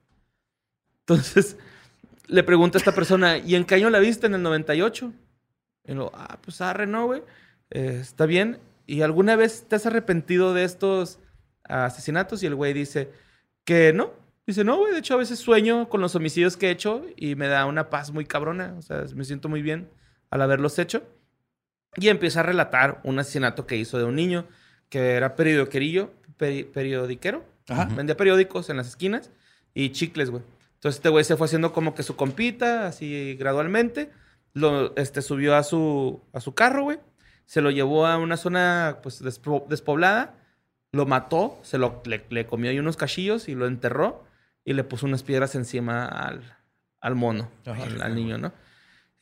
Entonces, le pregunta a esta persona, ¿y en qué año la viste? En el 98. Y lo, ah, pues arre, ¿no, güey? Eh, está bien. ¿Y alguna vez te has arrepentido de estos asesinatos? Y el güey dice que no. Dice, no, güey, de hecho a veces sueño con los homicidios que he hecho y me da una paz muy cabrona. O sea, me siento muy bien al haberlos hecho. Y empieza a relatar un asesinato que hizo de un niño que era peri- periodiquero. Ajá. Vendía periódicos en las esquinas y chicles, güey. Entonces este güey se fue haciendo como que su compita, así gradualmente. Lo este, subió a su, a su carro, güey. Se lo llevó a una zona pues despo- despoblada. Lo mató, se lo, le, le comió ahí unos cachillos y lo enterró. Y le puso unas piedras encima al, al mono, Ajá. al, al niño, ¿no?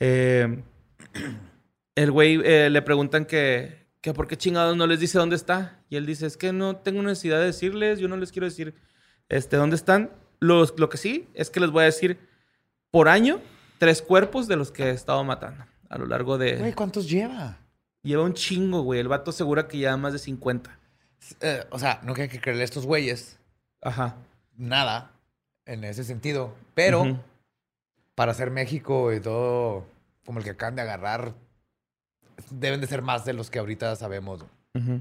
Eh, el güey eh, le preguntan que, que por qué chingados no les dice dónde está. Y él dice, es que no tengo necesidad de decirles, yo no les quiero decir este, dónde están. Los, lo que sí es que les voy a decir por año tres cuerpos de los que he estado matando a lo largo de... güey, ¿cuántos lleva? Lleva un chingo, güey. El vato asegura que lleva más de 50. Eh, o sea, no hay que creerle a estos güeyes Ajá. nada en ese sentido. Pero para ser México y todo como el que acaban de agarrar, deben de ser más de los que ahorita sabemos. Ujú.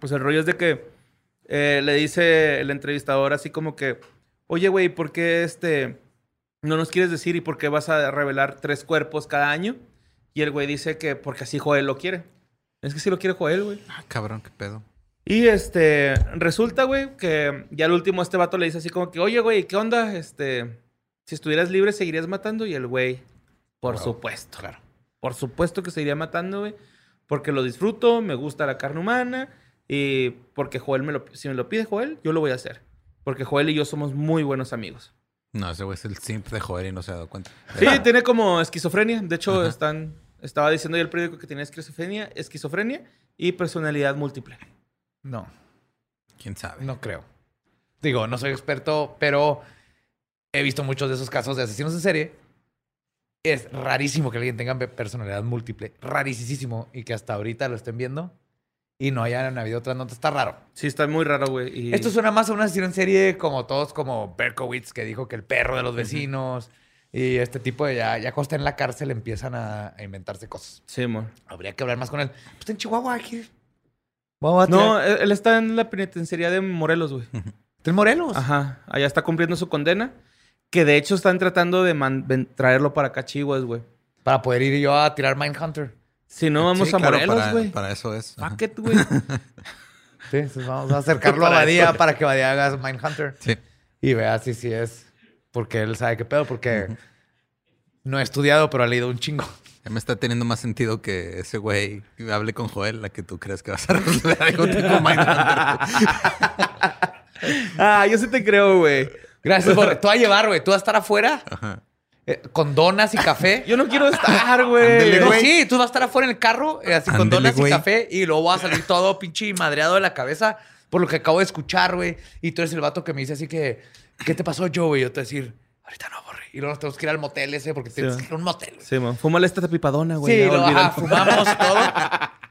Pues el rollo es de que eh, le dice el entrevistador así como que, oye, güey, ¿por qué este no nos quieres decir y por qué vas a revelar tres cuerpos cada año? Y el güey dice que porque así Joel lo quiere. Es que sí lo quiere Joel, güey. Ah, cabrón, qué pedo. Y este, resulta, güey, que ya al último este vato le dice así como que, oye, güey, ¿qué onda? Este, si estuvieras libre, ¿seguirías matando? Y el güey, por supuesto. Claro. Por supuesto que seguiría matando, güey. Porque lo disfruto, me gusta la carne humana. Y porque Joel me lo, si me lo pide Joel, yo lo voy a hacer. Porque Joel y yo somos muy buenos amigos. No, ese güey es el simp de joder y no se ha dado cuenta. Sí, tiene como esquizofrenia. De hecho, están, estaba diciendo ahí el periódico que tenía esquizofrenia, esquizofrenia y personalidad múltiple. No, ¿Quién sabe? no creo. Digo, no soy experto, pero he visto muchos de esos casos de asesinos en serie. Es rarísimo que alguien tenga pe- personalidad múltiple. Rarísimo. Y que hasta ahorita lo estén viendo y no hayan habido otras notas. Está raro. Sí, está muy raro, güey. Y... Esto suena más a un asesino en serie como todos, como Berkowitz, que dijo que el perro de los vecinos y este tipo de ya, ya cuando está en la cárcel empiezan a, a inventarse cosas. Sí, mon. Habría que hablar más con él. Pues está en Chihuahua aquí. No, él está en la penitenciaría de Morelos, güey. está en Morelos. Ajá. Allá está cumpliendo su condena. Que de hecho están tratando de traerlo para acá, Chihuahua, güey. Para poder ir yo a tirar Mindhunter. Si no, vamos Sí, a claro, Morelos, para- güey. Para, eso es. Fuck it, güey. Sí, entonces vamos a acercarlo a Para Badía eso. para que Badía haga Mindhunter. Sí. Y vea si sí es. Porque él sabe qué pedo, porque no he estudiado, pero ha leído un chingo. Ya me está teniendo más sentido que ese güey hable con Joel, la que tú crees que vas a resolver algo tipo Mindhunter. ah, yo sí te creo, güey. Gracias por. Tú vas a llevar, güey. Tú vas a estar afuera Ajá. Eh, con donas y café. Yo no quiero estar, güey. No, sí, tú vas a estar afuera en el carro, eh, así con donas y güey. café, y luego vas a salir todo pinche madreado de la cabeza por lo que acabo de escuchar, güey. Y tú eres el vato que me dice así que, ¿qué te pasó, yo, güey? Yo te voy a decir, ahorita no, borre. Y luego nos tenemos que ir al motel ese, porque tienes que ir a un motel, güey. Sí, man. Fúmale esta pipadona, güey. Sí, ya, olvídalo. ajá, fumamos todo.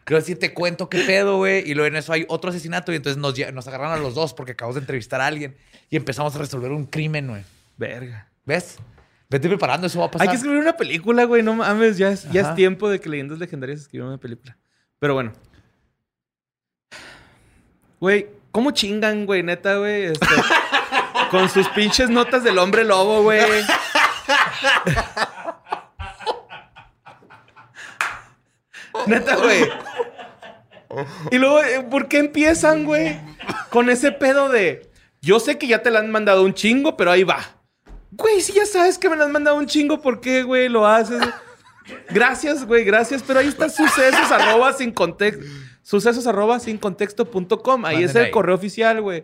Luego sí te cuento qué pedo, güey. Y luego en eso hay otro asesinato y entonces nos, lle- nos agarran a los dos porque acabamos de entrevistar a alguien y empezamos a resolver un crimen, güey. Verga. ¿Ves? Vete preparando, eso va a pasar. Hay que escribir una película, güey. No mames, ya es, ya es tiempo de que Leyendas Legendarias escriban una película. Pero bueno. Güey, ¿cómo chingan, güey? Neta, güey. Este, con sus pinches notas del hombre lobo, güey. Neta, güey. Y luego, eh, ¿por qué empiezan, güey? Con ese pedo de. Yo sé que ya te la han mandado un chingo, pero ahí va. Güey, si ya sabes que me la han mandado un chingo, ¿por qué, güey? Lo haces. Gracias, güey, gracias. Pero ahí está sucesos arroba sin contexto. Sucesos arroba sin contexto.com. Ahí es el ahí. correo oficial, güey.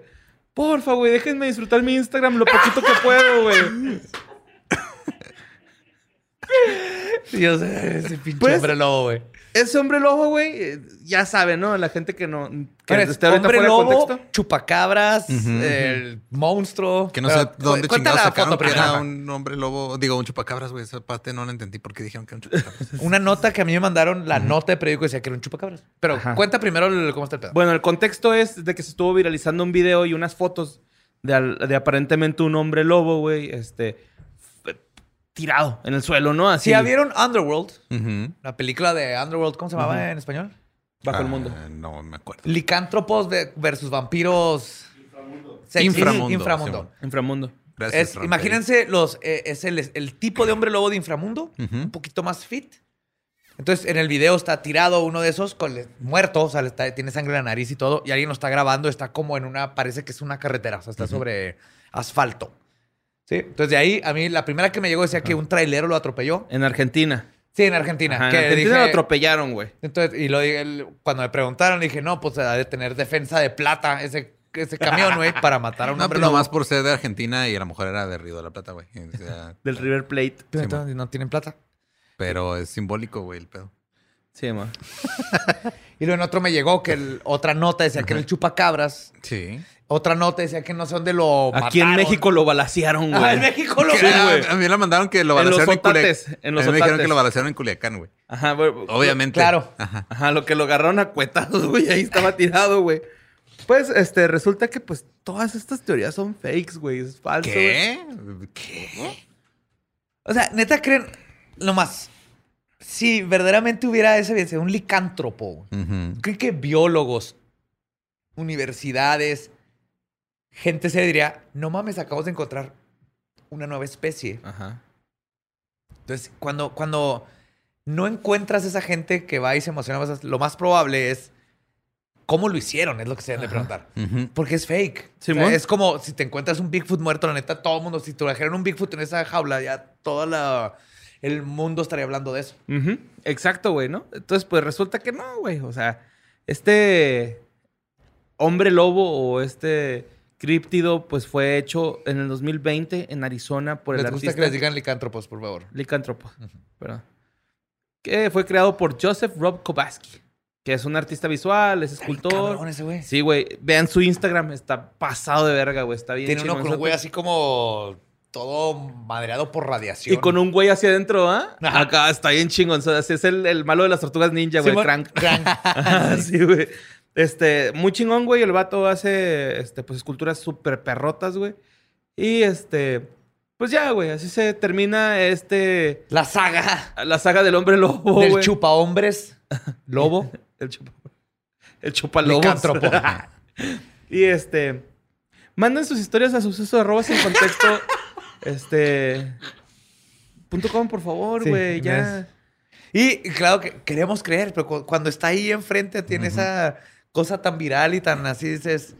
Porfa, güey, déjenme disfrutar mi Instagram lo poquito que puedo, güey. Sé, ese pinche Pues- hombre lobo, güey. Ese hombre lobo, güey, eh, ya sabe, ¿no? La gente que no. Que esté ahorita hombre lobo, contexto. chupacabras, el monstruo. Que no Pero sé dónde chingados la sacaron foto que primero. era un hombre lobo. Digo, un chupacabras, güey. Esa parte no la entendí porque dijeron que era un chupacabras. Una nota que a mí me mandaron, la nota de periódico decía que era un chupacabras. Pero Ajá. cuenta primero el- cómo está el pedo. Bueno, el contexto es de que se estuvo viralizando un video y unas fotos de, de aparentemente un hombre lobo, güey, este. Tirado en el suelo, ¿no? Así. si ya vieron Underworld, Ujú. la película de Underworld, ¿cómo se llamaba en español? Bajo el Ah, mundo. No me acuerdo. Licántropos de- versus vampiros. sexy. Inframundo, Inframundo. Simón. Inframundo. Gracias. Es- imagínense los, eh, es el, el tipo de hombre lobo de inframundo, un poquito más fit. Entonces, en el video está tirado uno de esos con le- muerto, o sea, le está- tiene sangre en la nariz y todo, y alguien lo está grabando, está como en una, parece que es una carretera, o sea, está sobre asfalto. ¿Sí? Entonces, de ahí, a mí, la primera que me llegó decía que un trailero lo atropelló. En Argentina. Sí, en Argentina. Ajá, en que Argentina dije- lo atropellaron, güey. Entonces, y lo dije, cuando me preguntaron, dije, no, pues ha de tener defensa de plata ese, ese camión, güey, para matar a un No, hombre pero lobo. nomás por ser de Argentina y a la mujer era de Río de la Plata, güey. O sea, Del River Plate. Pero entonces, no tienen plata. pero es simbólico, güey, el pedo. Sí, ma. Y luego en otro me llegó que el- otra nota decía que era el chupacabras. Sí. Otra nota decía que no sé dónde lo Aquí en. México lo balacearon, güey. Ah, en México lo Sí, a- güey. a mí me mandaron que lo En los balacearon en, Culiacán. otates, en los a mí me dijeron otates. que lo balacearon en Culiacán, güey. Ajá, güey. Obviamente. Claro. Ajá. Ajá, lo que lo agarraron a cuetazos, güey. Ahí estaba tirado, güey. Pues, este, resulta que, pues, todas estas teorías son fakes, güey. Es falso. güey. ¿Qué? ¿Qué? O sea, neta creen, nomás, si verdaderamente hubiera ese un licántropo. ¿creen que biólogos, universidades, gente se diría, no mames, acabamos de encontrar una nueva especie? Ajá. Entonces, cuando, cuando no encuentras esa gente que va y se emociona, lo más probable es cómo lo hicieron, es lo que se deben de preguntar. Porque es fake. O sea, Simón. es como si te encuentras un Bigfoot muerto, la neta, todo el mundo, si trajeron un Bigfoot en esa jaula, ya todo la, el mundo estaría hablando de eso. Exacto, güey, ¿no? Entonces, pues resulta que no, güey. O sea, este hombre lobo o este críptido, pues fue hecho en el 2020 en Arizona por el Les gusta artista que les digan licántropos, por favor. Licántropo, perdón. Que fue creado por Joseph Rob Kobaski, que es un artista visual, es escultor. Cabrón ese güey. Sí, güey. Vean su Instagram, está pasado de verga, güey. Está bien Tiene uno con un güey así como todo madreado por radiación. Y con un güey hacia adentro, ¿ah? Acá está bien chingón. O sea, es el, el malo de las tortugas ninja, güey. Simón, Crank. Crank. Ajá, sí, güey. Este, muy chingón, güey. El vato hace, este, pues, esculturas súper perrotas, güey. Y, este, pues ya, güey. Así se termina, este, La saga la saga del hombre lobo, del güey. chupa hombres, lobo, El chupa... El licántropo. y, este, manden sus historias a suceso arroba sin contexto, este... Punto com, por favor, Sí, güey. ya... Y claro que queremos creer, pero cu- cuando está ahí enfrente tiene esa cosa tan viral y tan así, dices,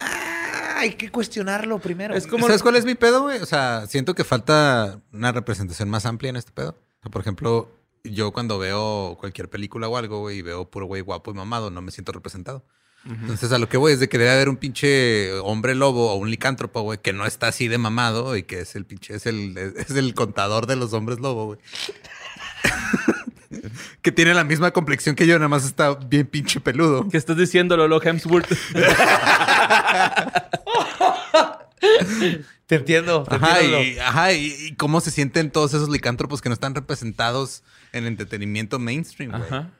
"Ah, hay que cuestionarlo primero. Es como- ¿Sabes cuál es mi pedo, güey? O sea, siento que falta una representación más amplia en este pedo. O sea, por ejemplo, yo cuando veo cualquier película o algo, güey, y veo puro güey guapo y mamado, no me siento representado. Entonces, a lo que voy es de que debe haber un pinche hombre lobo o un licántropo, güey, que no está así de mamado y que es el pinche, es el, es el contador de los hombres lobo, güey. que tiene la misma complexión que yo, nada más está bien pinche peludo. ¿Qué estás diciendo, Lolo Hemsworth? Te entiendo. Te Ajá, entiendo. y, ajá y, y cómo se sienten todos esos licántropos que no están representados en el entretenimiento mainstream, güey. Ajá.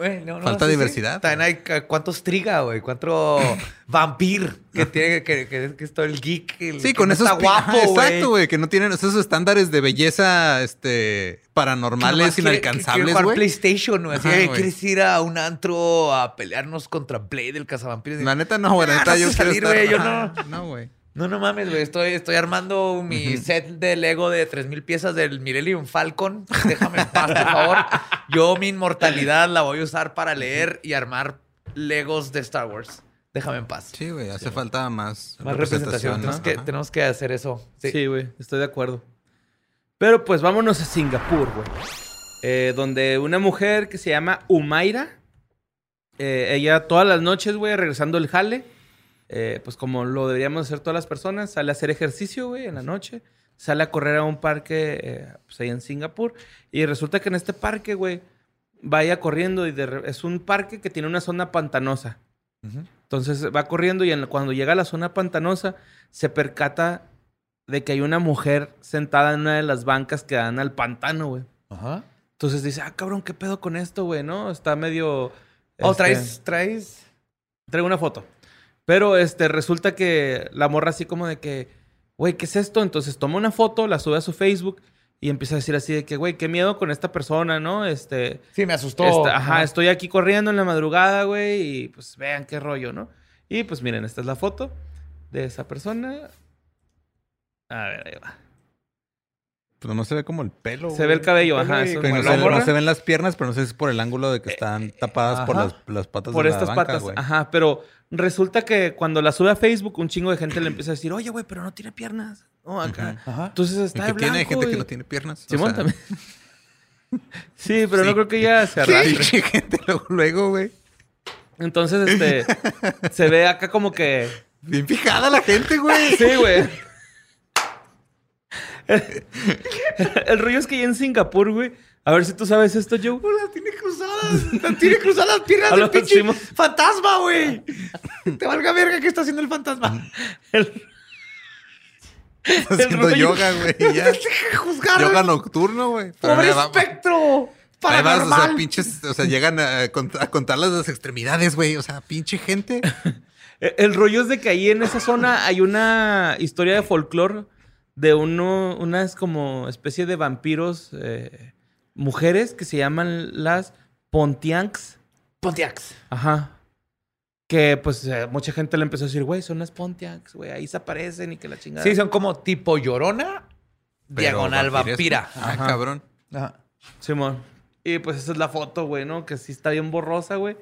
Güey, no, no, Falta sí, sí. diversidad, También hay cuántos triga, güey. Cuánto vampir que tiene que, que, que es todo el geek. el Sí, que con no esos está guapo, güey. Exacto, güey, que no tienen esos estándares de belleza este paranormales quiere- que quiere inalcanzables, jugar güey. PlayStation, güey. Así, Ajá, "Ey, güey. ¿quieres ir a un antro a pelearnos contra Blade, el cazavampiros? La neta no, güey, la Ah, neta no yo quiero salir, estar- güey, yo No, güey. No, no mames, güey. Estoy, estoy armando mi set de Lego de 3000 piezas del Millennium Falcon. Déjame en paz, por favor. Yo mi inmortalidad la voy a usar para leer y armar Legos de Star Wars. Déjame en paz. Sí, güey, hace falta más, Más representación. ¿no? Tenemos, que, Ajá. tenemos que hacer eso. Sí. Sí, güey, estoy de acuerdo. Pero pues vámonos a Singapur, güey. Eh, donde una mujer que se llama Umaira, eh, ella todas las noches, güey, regresando el jale, eh, pues como lo deberíamos hacer todas las personas, sale a hacer ejercicio, güey, en la noche, sale a correr a un parque, eh, pues ahí en Singapur, y resulta que en este parque, güey, vaya corriendo y de es un parque que tiene una zona pantanosa. Entonces va corriendo y en- cuando llega a la zona pantanosa se percata de que hay una mujer sentada en una de las bancas que dan al pantano, güey. Ajá. Entonces dice, ah, cabrón, ¿qué pedo con esto, güey? ¿No? Está medio... Oh, este, traes, traes. Traigo una foto. Pero este, resulta que la morra así como de que, güey, ¿qué es esto? Entonces toma una foto, la sube a su Facebook y empieza a decir así de que, güey, qué miedo con esta persona, ¿no? Este... Sí, me asustó. Esta- ajá, estoy aquí corriendo en la madrugada, güey, y pues vean qué rollo, ¿no? Y pues miren, esta es la foto de esa persona. A ver, ahí va. Pero no se ve como el pelo. Se ve el cabello, ajá. es no, se, no se ven las piernas, pero no sé si es por el ángulo de que están tapadas por las, las patas por de estas la banca, patas. güey. Ajá, pero resulta que cuando la sube a Facebook, un chingo de gente le empieza a decir, oye, güey, pero no tiene piernas. No, acá. Ajá. Entonces está de tiene blanco, gente que no tiene piernas. o Simón sea, también. sí, pero no Sí. creo que ya se arrastre. Pinche gente luego, luego, güey. Entonces, este, se ve acá como que Bien fijada la gente, güey. Sí, güey. El rollo es que ya en Singapur, güey. A ver si tú sabes esto, Joe. Las tiene cruzadas. Las tiene cruzadas las piernas del pinche fantasma, güey. Te valga verga que está haciendo el fantasma. El- Está el haciendo rollo- yoga, güey. ya. Juzgar. yoga nocturno, güey. Pobre espectro. vas, o sea, pinches, o sea, llegan a, a contar las extremidades, güey. O sea, pinche gente. El rollo es de que ahí en esa zona hay una historia de folclore de uno, unas como especie de vampiros, eh, mujeres que se llaman las Pontiacs. Pontiacs. Ajá. Que pues eh, mucha gente le empezó a decir, güey, son las Pontiacs, güey, ahí se aparecen y que la chingada. Sí, son como tipo llorona, Pero diagonal vampira. Ah, Ajá. cabrón. Ajá. Simón. Y pues esa es la foto, güey, ¿no? Que sí está bien borrosa, güey.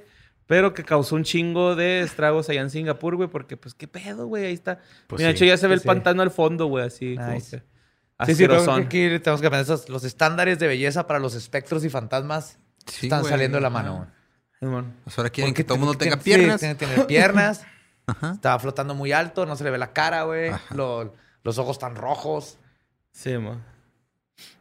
Pero que causó un chingo de estragos allá en Singapur, güey, porque pues qué pedo, güey, ahí está. Pues Mira, de sí, hecho ya se ve sí, el sí. pantano al fondo, güey, así como Nice. que Sí, sí, pero asquerosón. aquí tenemos que aprender esos, los estándares de belleza para los espectros y fantasmas Sí, están güey. saliendo de la mano. güey. Pues ahora quieren Porque que todo el mundo tiene- tenga sí, piernas. tiene que tener piernas. Ajá. Estaba flotando muy alto, no se le ve la cara, güey. Lo- los ojos tan rojos. Simón.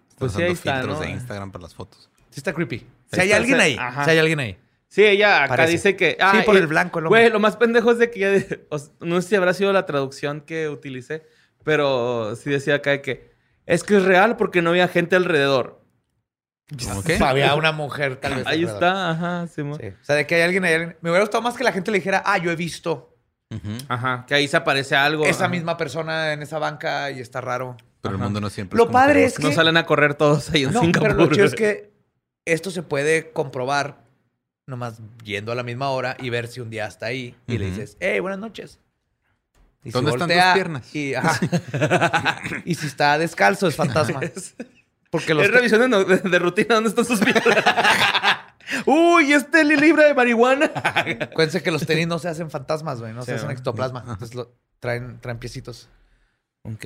Están Pues sí, usando ahí está, filtros ¿no? de Instagram para las fotos. Sí está creepy. Si hay está, alguien ahí. Si hay alguien ahí. Sí, ella acá Parece. dice que... Sí, por y- el blanco, el hombre. Güey, lo más pendejo es de que ya... de- o sea, no sé si habrá sido la traducción que utilicé, pero sí decía acá de que... Es que es real porque no había gente alrededor. ¿Cómo qué? Había una mujer tal vez. Ahí alrededor. está, ajá, Simón. Sí. O sea, de que hay alguien ahí. alguien- Me hubiera gustado más que la gente le dijera, ah, yo he visto Ujú. Ajá, que ahí se aparece algo. esa ajá. misma persona en esa banca y está raro. Pero el Ajá. mundo no siempre Lo es como padre es que No salen a correr todos ahí en No, Singapur. pero lo chido es que esto se puede comprobar nomás yendo a la misma hora y ver si un día está ahí y le dices, hey, buenas noches. Y ¿Dónde están tus piernas? Y, ajá. y si está descalzo es fantasma. Porque los Es revisión de, no- de- de rutina. ¿Dónde están sus piernas? Uy, este li- libra de marihuana. Acuérdense que los tenis no se hacen fantasmas, güey. No Sí, se hacen ectoplasma. Entonces lo, traen, traen piecitos. Ok.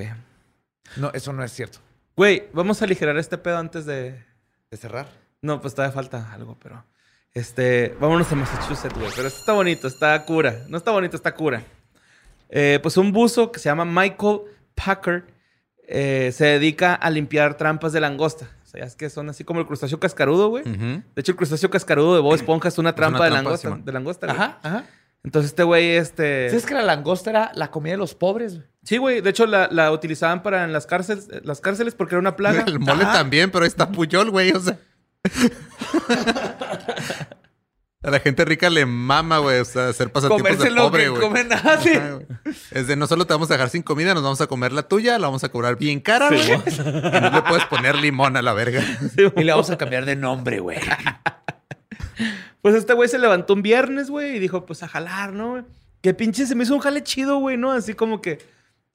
No, eso no es cierto. Güey, vamos a aligerar este pedo antes de... De cerrar. No, pues todavía falta algo, pero... Este, vámonos a Massachusetts, güey. Pero esto está bonito, está cura. No está bonito, está cura. Eh, pues un buzo que se llama Michael Packer eh, se dedica a limpiar trampas de langosta. O sea, es que son así como el crustáceo cascarudo, güey. De hecho, el crustáceo cascarudo de Bob Esponja es una trampa, una de trampa, langosta. De langosta, güey. Ajá, ajá. Entonces este güey, este... ¿Sabes que la langosta era la comida de los pobres? güey? Sí, güey. De hecho, la, la utilizaban para en las cárceles, las cárceles porque era una plaga. El mole Ajá. también, pero ahí está Puyol, güey. O sea. A la gente rica le mama, güey. O sea, hacer pasatiempos Comerse de lo pobre, güey. comen así. Ajá, güey. Es de no solo te vamos a dejar sin comida, nos vamos a comer la tuya, la vamos a cobrar bien cara, güey. y no le puedes poner limón a la verga. Y le vamos a cambiar de nombre, güey. Pues este güey se levantó un viernes, güey, y dijo, pues a jalar, ¿no? Que pinche se me hizo un jale chido, güey, ¿no? Así como que,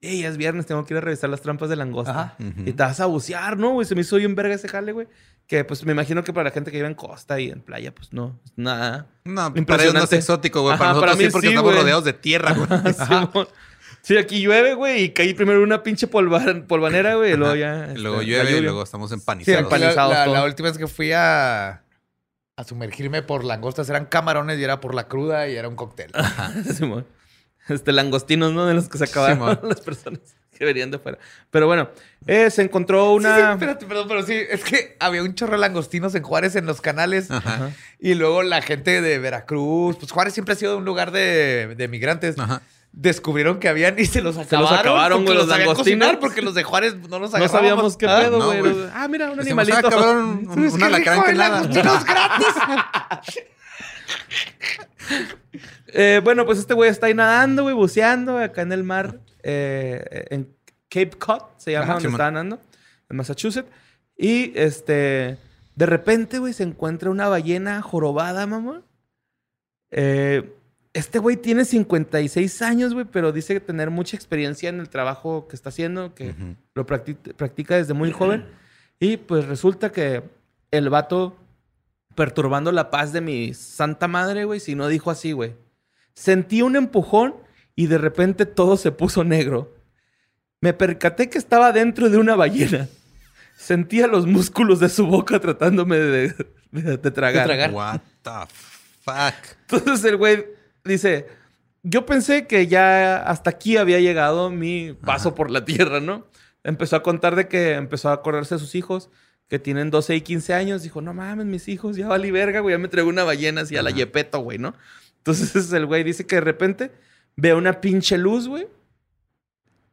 ey, ya es viernes, tengo que ir a revisar las trampas de langosta. Ajá. Y te vas a bucear, ¿no, güey? Se me hizo bien verga ese jale, güey. Que pues me imagino que para la gente que vive en costa y en playa, pues no, nada. No, para ellos no es Impresionante. exótico, güey. Ajá, Para nosotros para mí sí, porque sí, estamos güey. rodeados de tierra, güey. Sí, aquí llueve, güey, y caí primero en una pinche polva- polvanera, güey, y luego ya. Y luego este, llueve la y luego estamos Sí, empanizados. la, última vez que fui a, a sumergirme por langostas eran camarones y era por la cruda y era un cóctel. Simón. Este, langostinos, ¿no? De los que se acabaron Simón. las personas que venían de fuera. Pero bueno, eh, se encontró Sí, una... sí, espérate, perdón, pero sí, es que había un chorro de langostinos en Juárez en los canales. Ajá. Y luego la gente de Veracruz, pues Juárez siempre ha sido un lugar de, de migrantes. Ajá. Descubrieron que habían y se los Se acabaron. los acabaron, güey, los sabían langostinos. porque los de Juárez no los no sabíamos qué Ah, pedo, güey. Los- Ah, mira, un animalito. ah, cabrón, un, un que alacrán rico, que el nada. langostinos gratis. Eh, bueno, pues este güey está ahí nadando, güey, buceando acá en el mar, eh, en Cape Cod, se llama Ajá, donde Simón. está nadando, en Massachusetts. Y este, de repente, güey, se encuentra una ballena jorobada, mamá. Eh, este güey tiene 56 años, güey, pero dice tener mucha experiencia en el trabajo que está haciendo, que lo practi- practica desde muy joven. Y pues resulta que el vato perturbando la paz de mi santa madre, güey, si no dijo así, güey. Sentí un empujón y de repente todo se puso negro. Me percaté que estaba dentro de una ballena. Sentía los músculos de su boca tratándome de, de- de tragar. tragar. What the fuck. Entonces el güey dice, yo pensé que ya hasta aquí había llegado mi paso por la tierra, ¿no? Empezó a contar de que empezó a acordarse de sus hijos, que tienen 12 y 15 años. Dijo, no mames, mis hijos, ya valí verga, güey, ya me traigo una ballena así a la Ajá. yepeto, güey, ¿no? Entonces el güey dice que de repente ve una pinche luz, güey,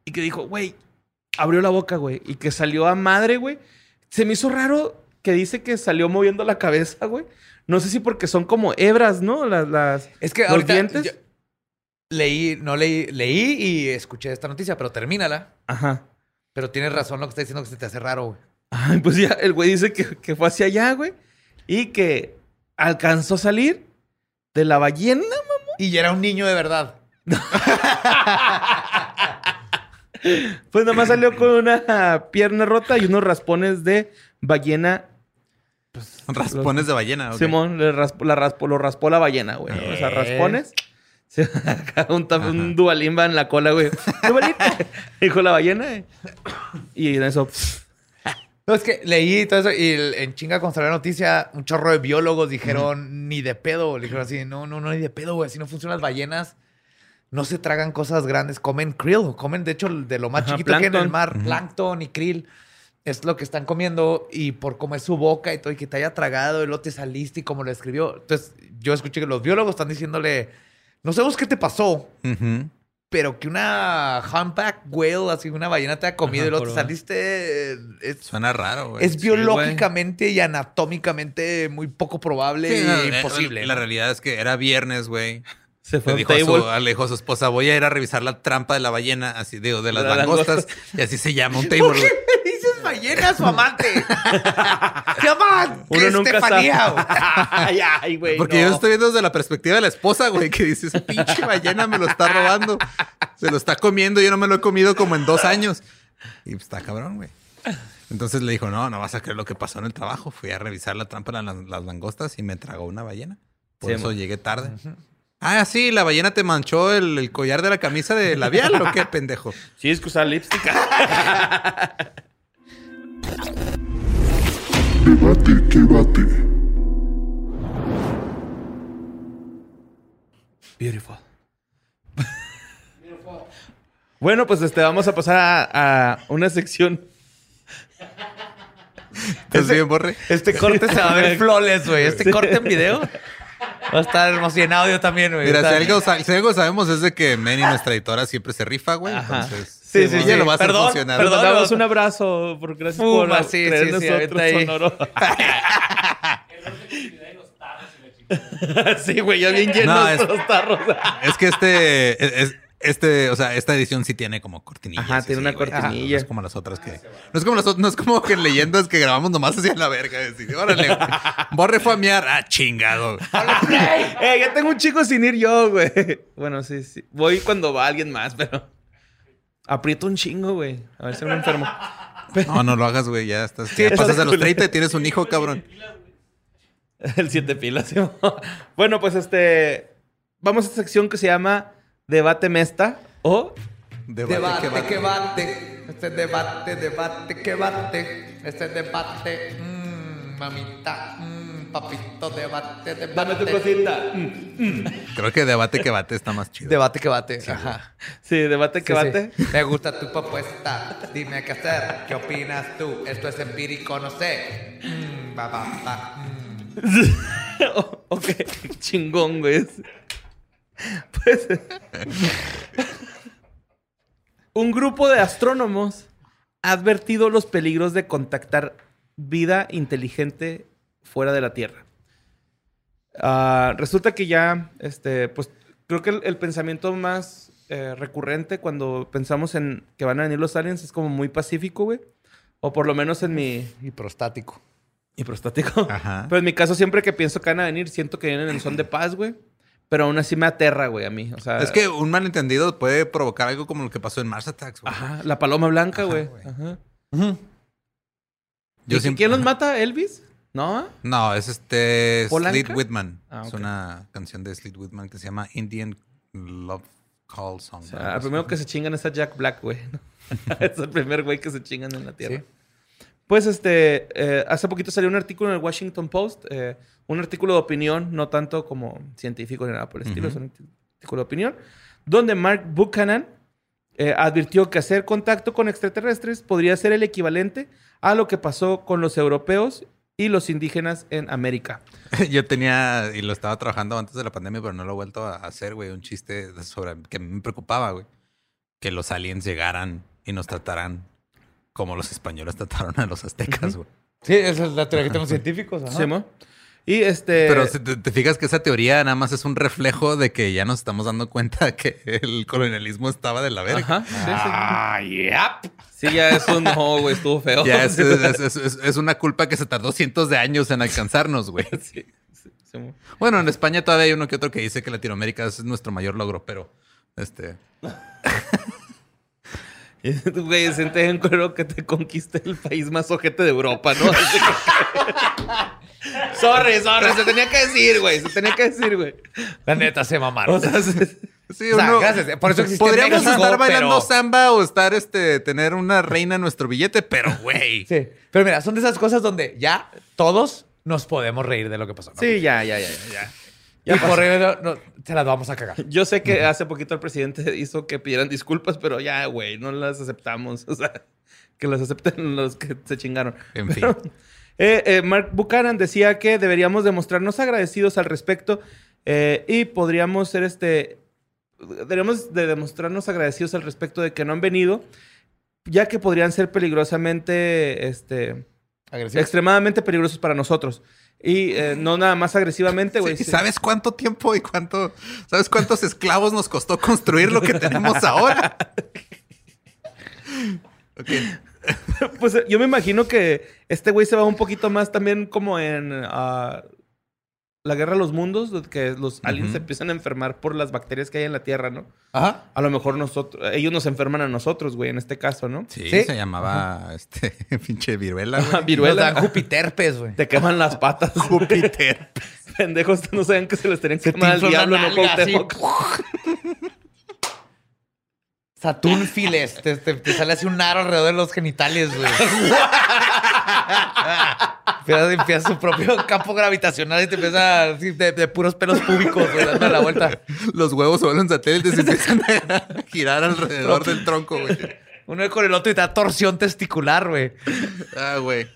y que dijo, güey, abrió la boca, güey, y que salió a madre, güey. Se me hizo raro que dice que salió moviendo la cabeza, güey. No sé si porque son como hebras, ¿no? Las, las, Es que los ahorita dientes. leí, no leí, leí y escuché esta noticia, pero termínala. Ajá. Pero tienes razón lo que está diciendo que se te hace raro, güey. Ay, pues ya, el güey dice que, que fue hacia allá, güey. Y que alcanzó a salir de la ballena, Y ya era un niño de verdad. Pues nada más salió con una pierna rota y unos raspones de ballena. Raspones de ballena. ok. Simón le la lo raspó la ballena, güey. O sea, Eh. raspones. Un, un dualimba en la cola, güey. Dijo la ballena. eh. Y en eso. No, es que leí todo eso y el- en chinga cuando salió la noticia, un chorro de biólogos dijeron, ni de pedo. Le dijeron así, no, no, no, ni de pedo, güey. Así no funcionan las ballenas. No se tragan cosas grandes. Comen krill. Comen, de hecho, de lo más Ajá, chiquito que hay en el mar. Plancton y krill. Es lo que están comiendo. Y por cómo es su boca y todo, y que te haya tragado, y luego te saliste y como lo escribió. Entonces, yo escuché que los biólogos están diciéndole, no sabemos qué te pasó, Ujú. Pero que una humpback whale, así una ballena te ha comido Ajá, y luego te saliste... Es, Suena raro, güey. es Sí, biológicamente y anatómicamente muy poco probable Sí, e no, eh, imposible. La realidad es que era viernes, güey. Se fue Le a dijo, un a su, le dijo a su esposa, voy a ir a revisar la trampa de la ballena, así digo, de las De las langostas. Y así se llama un table, ¿Por qué le dices ballena a su amante? Se llama Uno nunca Estefanía. sabe. güey. ay, ay, güey. Porque no. yo estoy viendo desde la perspectiva de la esposa, güey, que dice, esa pinche ballena me lo está robando. Se lo está comiendo, yo no me lo he comido como en dos años. Y pues, está cabrón, güey. Entonces le dijo, no, no vas a creer lo que pasó en el trabajo. Fui a revisar la trampa de las, las langostas y me tragó una ballena. Por Sí, eso llegué tarde. Ah, sí, la ballena te manchó el, el collar de la camisa de labial o qué, pendejo. Sí, es que usaba lipstick. Debate que bate. Beautiful. Bueno, pues este, vamos a pasar a, a una sección. ¿Estás bien, Borre? Este corte se va a ver flawless, güey. Este corte en video va a estar hermoso y en audio también, güey. Mira, si algo, si algo sabemos es de que Manny, nuestra editora, siempre se rifa, güey. Ajá. Entonces, Sí, sí, ella sí. lo va a hacer Perdón, funcionar. perdón. Te damos un abrazo. Por, gracias Fuma, por sí, creer sí, sí, nosotros, ahí. Sonoro. sí, güey, ya bien llenos No, es- los tarros. Es que este, es- es- este, o sea, esta edición sí tiene como cortinillas. Ajá, tiene así, una güey. cortinilla. No es como las otras que. No es como las no es como que en leyendas que grabamos nomás hacia la verga. Decir, órale, güey. Borre fue a miar. Ah, chingado. Eh, ya tengo un chico sin ir yo, güey. Bueno, sí, sí. Voy cuando va alguien más, pero. Aprieto un chingo, güey. A ver si me enfermo. No, no lo hagas, güey. Ya estás. ya pasas es a los culero. 30 y tienes un hijo, cabrón. El siete pilas. ¿sí? bueno, pues este. Vamos a esta sección que se llama Debate Mesta o. Debate, Debate que bate. Este debate, debate que bate. Este debate. Mmm, mamita. Mmm, papito, debate, debate. Dame tu cosita. Creo que debate que bate está más chido. Debate que bate. Ajá. Sí, debate que Sí, sí. bate. Me gusta tu propuesta. Dime qué hacer. ¿Qué opinas tú? Esto es empírico, no sé. Mm, ba, ba, ba, mm. Ok, chingón, güey. Pues. un grupo de astrónomos ha advertido los peligros de contactar vida inteligente fuera de la Tierra. Ah, resulta que ya, este, pues, creo que el, el pensamiento más eh, recurrente cuando pensamos en que van a venir los aliens es como muy pacífico, güey. O por lo menos en mi, Y prostático. y prostático. Ajá. Pero en mi caso, siempre que pienso que van a venir, siento que vienen en son de paz, güey. Pero aún así me aterra, güey, a mí. O sea, Es que un malentendido puede provocar algo como lo que pasó en Mars Attacks, güey. Ajá, la paloma blanca, Ajá, güey. güey. Ajá. Yo ¿Y siempre- ¿Quién los mata? ¿Elvis? ¿No? No, es este ¿Polanca? Sleet Whitman. Ah, Es una canción de Sleet Whitman que se llama Indian Love Call Song. O sea, el primero que se chingan es a Jack Black, güey. es el primer güey que se chingan en la Tierra. Sí. Pues este, eh, hace poquito salió un artículo en el Washington Post, eh, un artículo de opinión, no tanto como científico ni nada por el estilo, es un artículo de opinión, donde Mark Buchanan eh, advirtió que hacer contacto con extraterrestres podría ser el equivalente a lo que pasó con los europeos y los indígenas en América. Yo tenía, y lo estaba trabajando antes de la pandemia, pero no lo he vuelto a hacer, güey, un chiste sobre que me preocupaba, güey. Que los aliens llegaran y nos trataran como los españoles trataron a los aztecas, güey. Sí, esa es la teoría que tenemos científicos. ajá. ¿Sí, mo? Y este. Pero si te, te fijas que esa teoría nada más es un reflejo de que ya nos estamos dando cuenta que el colonialismo estaba de la verga. Ajá. Sí, sí. Ah, yep. Sí, ya es un no, güey, estuvo feo. Ya es, es- es- es- es una culpa que se tardó cientos de años en alcanzarnos, güey. Sí, sí, sí. Bueno, en España todavía hay uno que otro que dice que Latinoamérica es nuestro mayor logro, pero este. Güey, siente en cuero que te conquiste el país más ojete de Europa, ¿no? Sorry, sorry, se tenía que decir, güey. Se tenía que decir, güey. La neta se mamaron. O sea, se- Sí, O sea, uno- gracias. Por eso Podríamos estar bailando pero- samba o estar, este, tener una reina en nuestro billete, pero, güey. Sí. Pero mira, son de esas cosas donde ya todos nos podemos reír de lo que pasó. ¿no? sí, ya, ya, ya, ya. Y por ello no, se las vamos a cagar. Yo sé que hace poquito el presidente hizo que pidieran disculpas, pero ya, güey, no las aceptamos. O sea, que las acepten los que se chingaron. En Pero, fin. eh, eh, Mark Buchanan decía que deberíamos demostrarnos agradecidos al respecto eh, y podríamos ser este... Deberíamos de demostrarnos agradecidos al respecto de que no han venido, ya que podrían ser peligrosamente, este, extremadamente peligrosos para nosotros. Y eh, no nada más agresivamente, güey. Sí, sí. ¿Sabes cuánto tiempo y cuánto, sabes cuántos esclavos nos costó construir lo que tenemos ahora? Ok. Pues eh, yo me imagino que este güey se va un poquito más también como en ah, la guerra de los mundos, que los aliens se empiezan a enfermar por las bacterias que hay en la Tierra, ¿no? Ajá. A lo mejor nosotros, ellos nos enferman a nosotros, güey, en este caso, ¿no? Sí, ¿Sí? se llamaba este pinche viruela, güey. viruela. Jupiterpes, güey. Te queman las patas. Júpiter. Pendejos, no saben que se les tenían que quemar al diablo, no Cuauhtémoc. Saturnfiles. Te, te- te sale así un aro alrededor de los genitales, güey. empieza, empieza su propio campo gravitacional y te empieza así de, de puros pelos púbicos, güey, dando la vuelta. Los huevos se vuelven satélites y empiezan a girar alrededor del tronco, güey. Uno con el otro y te da torsión testicular, güey. Ah, güey.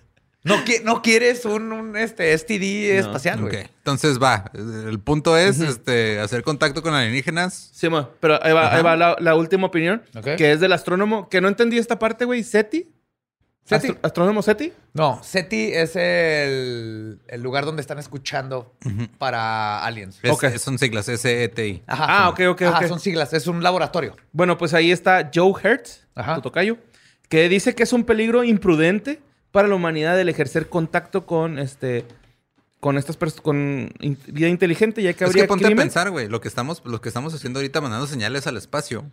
No, qui- no quieres un, un, este, STD espacial, Ok. güey. Entonces va. El punto es este, hacer contacto con alienígenas. Sí, ma, pero ahí va, ahí va la, la última opinión, que es del astrónomo, que no entendí esta parte, güey, SETI. SETI. Astro- ¿Astrónomo SETI? No, SETI es el, el lugar donde están escuchando para aliens. Es- Ok. Son siglas SETI. Ajá. Ah, ok, ok, Ajá, ok. son siglas. Es un laboratorio. Bueno, pues ahí está Joe Hertz, Ajá. tu tocayo, que dice que es un peligro imprudente para la humanidad el ejercer contacto con este con estas personas con in- vida inteligente, ya que Es habría que ponte crimen. a pensar, güey. Lo que estamos, lo que estamos haciendo ahorita mandando señales al espacio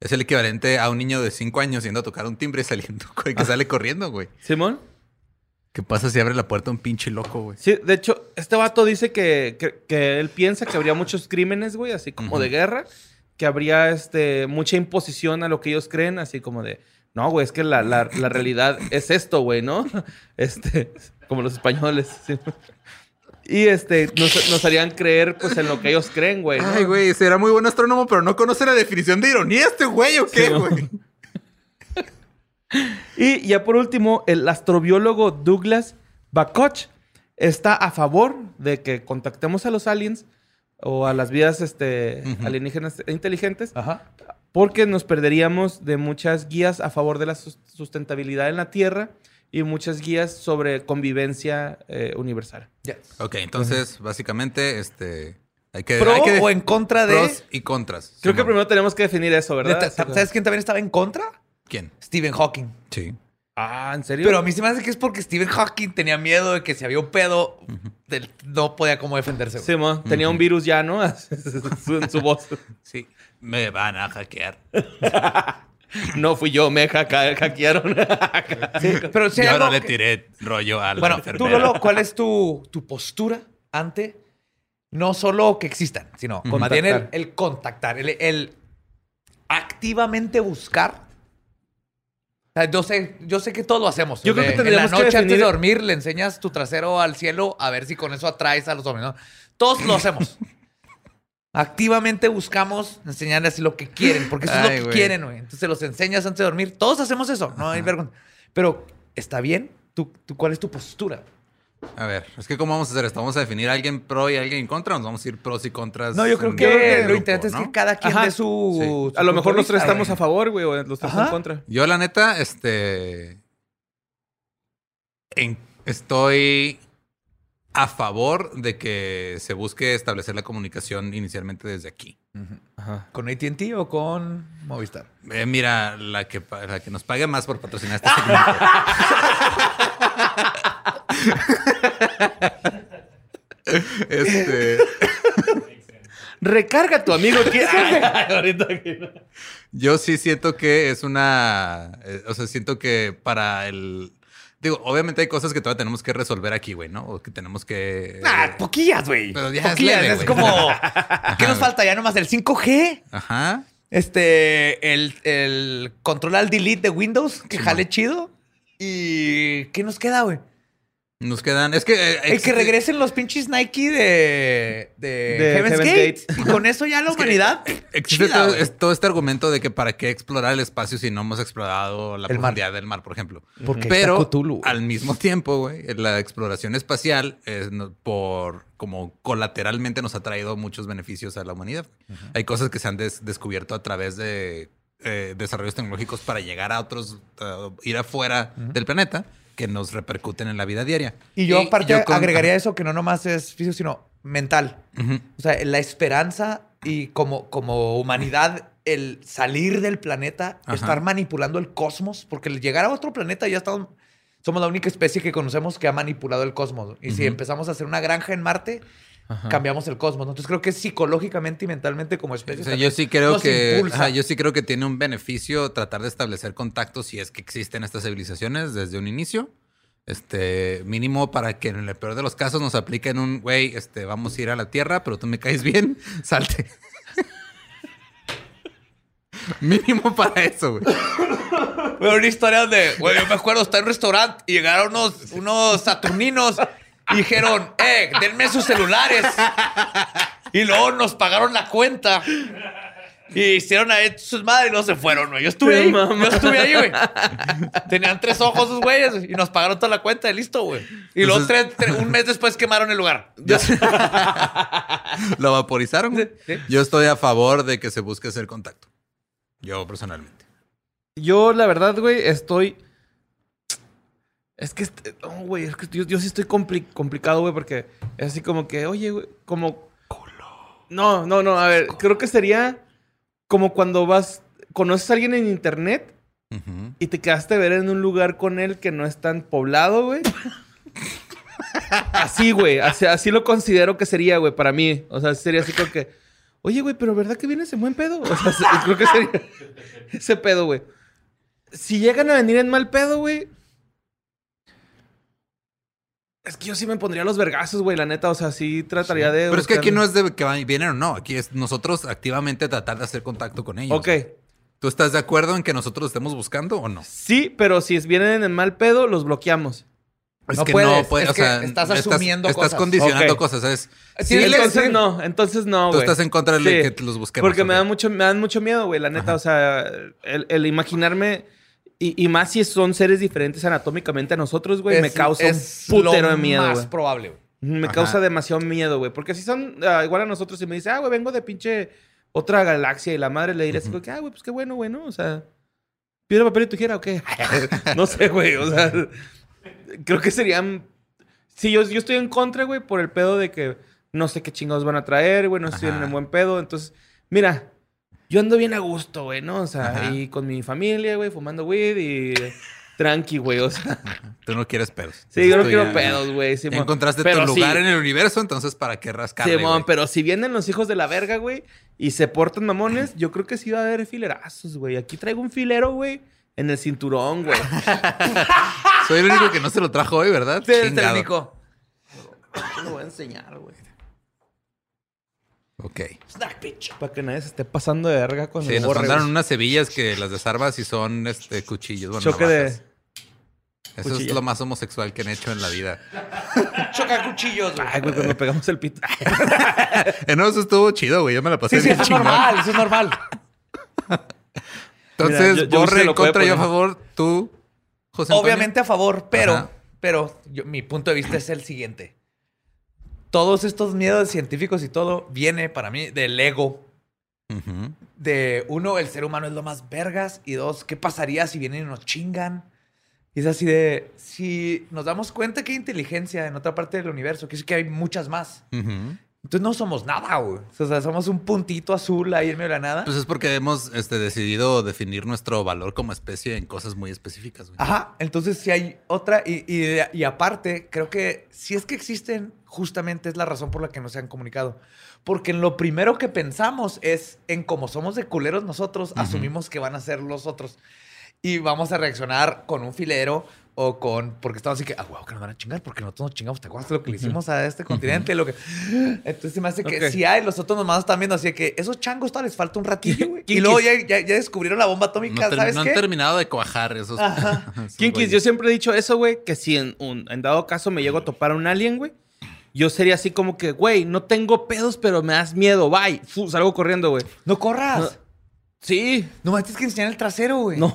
es el equivalente a un niño de 5 años yendo a tocar un timbre y saliendo, güey, que sale corriendo, güey. Simón. ¿Qué pasa si abre la puerta un pinche loco, güey? Sí, de hecho, este vato dice que, que- que él piensa que habría muchos crímenes, güey, así como de guerra, que habría este mucha imposición a lo que ellos creen, así como de, no, güey, es que la, la- la realidad es esto, güey, ¿no? Este, como los españoles. sí. Y este, nos, nos harían creer, pues, en lo que ellos creen, güey. ¿no? Ay, güey, será muy buen astrónomo, pero no conoce la definición de ironía este güey, ¿o qué, Sí, güey? Y ya por último, el astrobiólogo Douglas Bakoch está a favor de que contactemos a los aliens o a las vidas este, alienígenas inteligentes Ajá. porque nos perderíamos de muchas guías a favor de la sus- sustentabilidad en la Tierra y muchas guías sobre convivencia eh, universal. Ok, entonces, básicamente, este... Hay que, ¿Pro hay que o en contra de...? pros y contras. Creo que primero tenemos que definir eso, ¿verdad? ¿Sabes quién también estaba en contra? ¿Quién? Stephen Hawking. Sí. Ah, ¿en serio? Pero a mí se me hace que es porque Stephen Hawking tenía miedo de que si había un pedo, no podía cómo defenderse. Sí, mo, tenía un virus ya, ¿no? En su voz. Sí. Me van a hackear. No fui yo, me hacka- hackearon. Sí, pero si Yo no le que- tiré rollo a la Bueno, tú. Lolo, ¿cuál es tu, tu postura ante no solo que existan, sino más bien el, Contactar. el contactar, el, el activamente buscar? Sea, yo sé, yo sé que todo lo hacemos. Yo creo que tendríamos en la que noche antes de dormir le enseñas tu trasero al cielo a ver si con eso atraes a los hombres. ¿no? Todos lo hacemos. Activamente buscamos enseñarles así lo que quieren, porque eso es lo que güey. quieren, güey. Entonces los enseñas antes de dormir. Todos hacemos eso, no hay vergüenza. Pero está bien. ¿Tú, tú, ¿Cuál es tu postura? A ver, es que ¿cómo vamos a hacer esto? ¿Vamos a definir a alguien pro y a alguien en contra? ¿O ¿Nos vamos a ir pros y contras? No, yo creo que, grupo, lo interesante es que cada quien Ajá. dé su, Sí. su A lo mejor de los tres estamos a favor, güey, o los tres Ajá. en contra. Yo, la neta, este. en- estoy a favor de que se busque establecer la comunicación inicialmente desde aquí. Ajá. ¿Con AT&T o con Movistar? Eh, mira, la que, la que nos pague más por patrocinar este segmento. este, Recarga tu amigo. yo sí siento que es una. eh, o sea, siento que para el. Digo, obviamente hay cosas que todavía tenemos que resolver aquí, güey, ¿no? O que tenemos que. Ah, eh, poquillas, güey. Pero ya es Poquillas. leve, Es, como... ¿Qué nos falta ya nomás? ¿El 5G? Ajá. Este... El, el control al delete de Windows, que Sí, jale man. chido. ¿Y qué nos queda, güey? Nos quedan. Es que. eh, El que regresen los pinches Nike de, de, De Heaven's Heaven's Gate. Gate. Y con eso ya la humanidad. Existe chida, todo, güey. es- todo este argumento de que para qué explorar el espacio si no hemos explorado la El mar. profundidad del mar, por ejemplo. Porque Pero al mismo tiempo, güey, la exploración espacial es por como colateralmente nos ha traído muchos beneficios a la humanidad. Hay cosas que se han des- descubierto a través de eh, desarrollos tecnológicos para llegar a otros, uh, ir afuera del planeta que nos repercuten en la vida diaria. Y yo aparte yo con- agregaría eso que no nomás es físico, sino mental. O sea, la esperanza y como, como humanidad, el salir del planeta, Ajá. estar manipulando el cosmos, porque el llegar a otro planeta ya estamos, somos la única especie que conocemos que ha manipulado el cosmos. Y si Ujú. empezamos a hacer una granja en Marte, cambiamos el cosmos. ¿no? Entonces creo que psicológicamente y mentalmente como especie. O sea, yo sí creo que ajá, yo sí creo que tiene un beneficio tratar de establecer contactos si es que existen estas civilizaciones desde un inicio. Este, mínimo para que en el peor de los casos nos apliquen un güey, este, vamos a ir a la Tierra, pero tú me caes bien, salte. mínimo para eso, güey. Veo una historia donde, güey, yo me acuerdo, está en un restaurante y llegaron unos, unos saturninos y dijeron, eh, denme sus celulares. Y luego nos pagaron la cuenta. Y hicieron ahí sus madres y no se fueron, güey. Yo estuve ahí. Yo estuve ahí, güey. Tenían tres ojos esos güeyes y nos pagaron toda la cuenta y listo, güey. Y luego tres- tres- un mes después quemaron el lugar. Lo vaporizaron. güey. Sí. Yo estoy a favor de que se busque hacer contacto. Yo personalmente. Yo, la verdad, güey, estoy. Es que, este- no, güey, es que yo, yo sí estoy compli- complicado, güey, porque es así como que, oye, güey, como. No, no, no, a ver, creo que sería como cuando vas, conoces a alguien en internet y te quedaste a ver en un lugar con él que no es tan poblado, güey. Así, güey, así, así lo considero que sería, güey, para mí. O sea, sería así como que, oye, güey, pero ¿verdad que vienes en buen pedo? O sea, se- creo que sería ese pedo, güey. Si llegan a venir en mal pedo, güey. Es que yo sí me pondría los vergazos, güey, la neta. O sea, sí trataría de. Pero es que aquí no es de que vienen o no. Aquí es nosotros activamente tratar de hacer contacto con ellos. Ok. ¿Tú estás de acuerdo en que nosotros estemos buscando o no? Sí, pero si vienen en mal pedo, los bloqueamos. Es No que puedes, no puedes, es o sea, estás asumiendo estás cosas. condicionando Ok. cosas, ¿sabes? Sí, Sí, el- entonces sí. no, entonces no, Tú estás en contra de Sí. que los busquemos. Porque me da mucho, me dan mucho miedo, güey, la neta. Ajá. O sea, el, el imaginarme. Y, y más si son seres diferentes anatómicamente a nosotros, güey, me causa es un putero lo de miedo, más güey. probable, güey. Me Ajá. causa demasiado miedo, güey. Porque si son ah, igual a nosotros y me dice, ah, güey, vengo de pinche otra galaxia y la madre le diría así como que, ah, güey, pues qué bueno, güey, ¿no? O sea, piedra, papel y tijera o qué. no sé, güey. O sea, creo que serían. Sí, yo, yo estoy en contra, güey, por el pedo de que no sé qué chingados van a traer, güey, no estoy en buen pedo. Entonces, mira, yo ando bien a gusto, güey, ¿no? O sea, Ajá. y con mi familia, güey, fumando weed y tranqui, güey. O sea, Tú no quieres pedos. sí, yo no quiero ya- pedos, güey. Simón. encontraste Pero tu sí, lugar en el universo, entonces ¿para qué rascarle, Simón, pero si vienen los hijos de la verga, güey, y se portan mamones, yo creo que sí va a haber filerazos, güey. Aquí traigo un filero, güey, en el cinturón, güey. Soy el único que no se lo trajo hoy, ¿verdad? Sí, Chingado. técnico. Te lo voy a enseñar, güey. Ok. Para que nadie se esté pasando de verga cuando Sí, nos borre, mandaron unas hebillas que las de Sarvas y son este, cuchillos. Bueno, Choque de... Eso es lo más homosexual que han hecho en la vida. Choca cuchillos, güey. Ay, güey, cuando pegamos el pito. Eh, no, eso estuvo chido, güey. Yo me la pasé Sí, sí, bien eso es chingón. normal, eso es normal. Entonces, Mira, yo- yo borre se en lo puedo contra, yo a poner. favor. Tú, José Antonio? Obviamente a favor, pero, Ajá. pero yo- mi punto de vista es el siguiente. Todos estos miedos científicos y todo viene para mí del ego. De uno, el ser humano es lo más vergas. Y dos, ¿qué pasaría si vienen y nos chingan? Y es así de, si nos damos cuenta que hay inteligencia en otra parte del universo, que es que hay muchas más. Entonces no somos nada, güey. O sea, somos un puntito azul ahí en medio de la nada. Pues es porque hemos este, decidido definir nuestro valor como especie en cosas muy específicas, güey. Ajá, entonces si hay otra, y, y- y aparte, creo que si es que existen, justamente es la razón por la que no se han comunicado. Porque en lo primero que pensamos es en cómo somos de culeros nosotros, asumimos que van a ser los otros. Y vamos a reaccionar con un filero o con. Porque estamos así que, ah, wow, que nos van a chingar, porque nosotros nos chingamos. ¿Te acuerdas lo que le hicimos a este continente? Lo que... Entonces se me hace que Ok. si hay, los otros nomás están viendo así que esos changos todavía les falta un ratillo, güey. Y luego ya, ya- ya descubrieron la bomba No, atómica, ter- ¿sabes no qué? han terminado de cuajar esos. esos Kinkis, yo siempre he dicho eso, güey, que si en, un, en dado caso me llego a topar a un alien, güey, yo sería así como que, güey, no tengo pedos, pero me das miedo, bye. Fu, salgo corriendo, güey. No corras. No. Sí, No me tienes que enseñar el trasero, güey. no.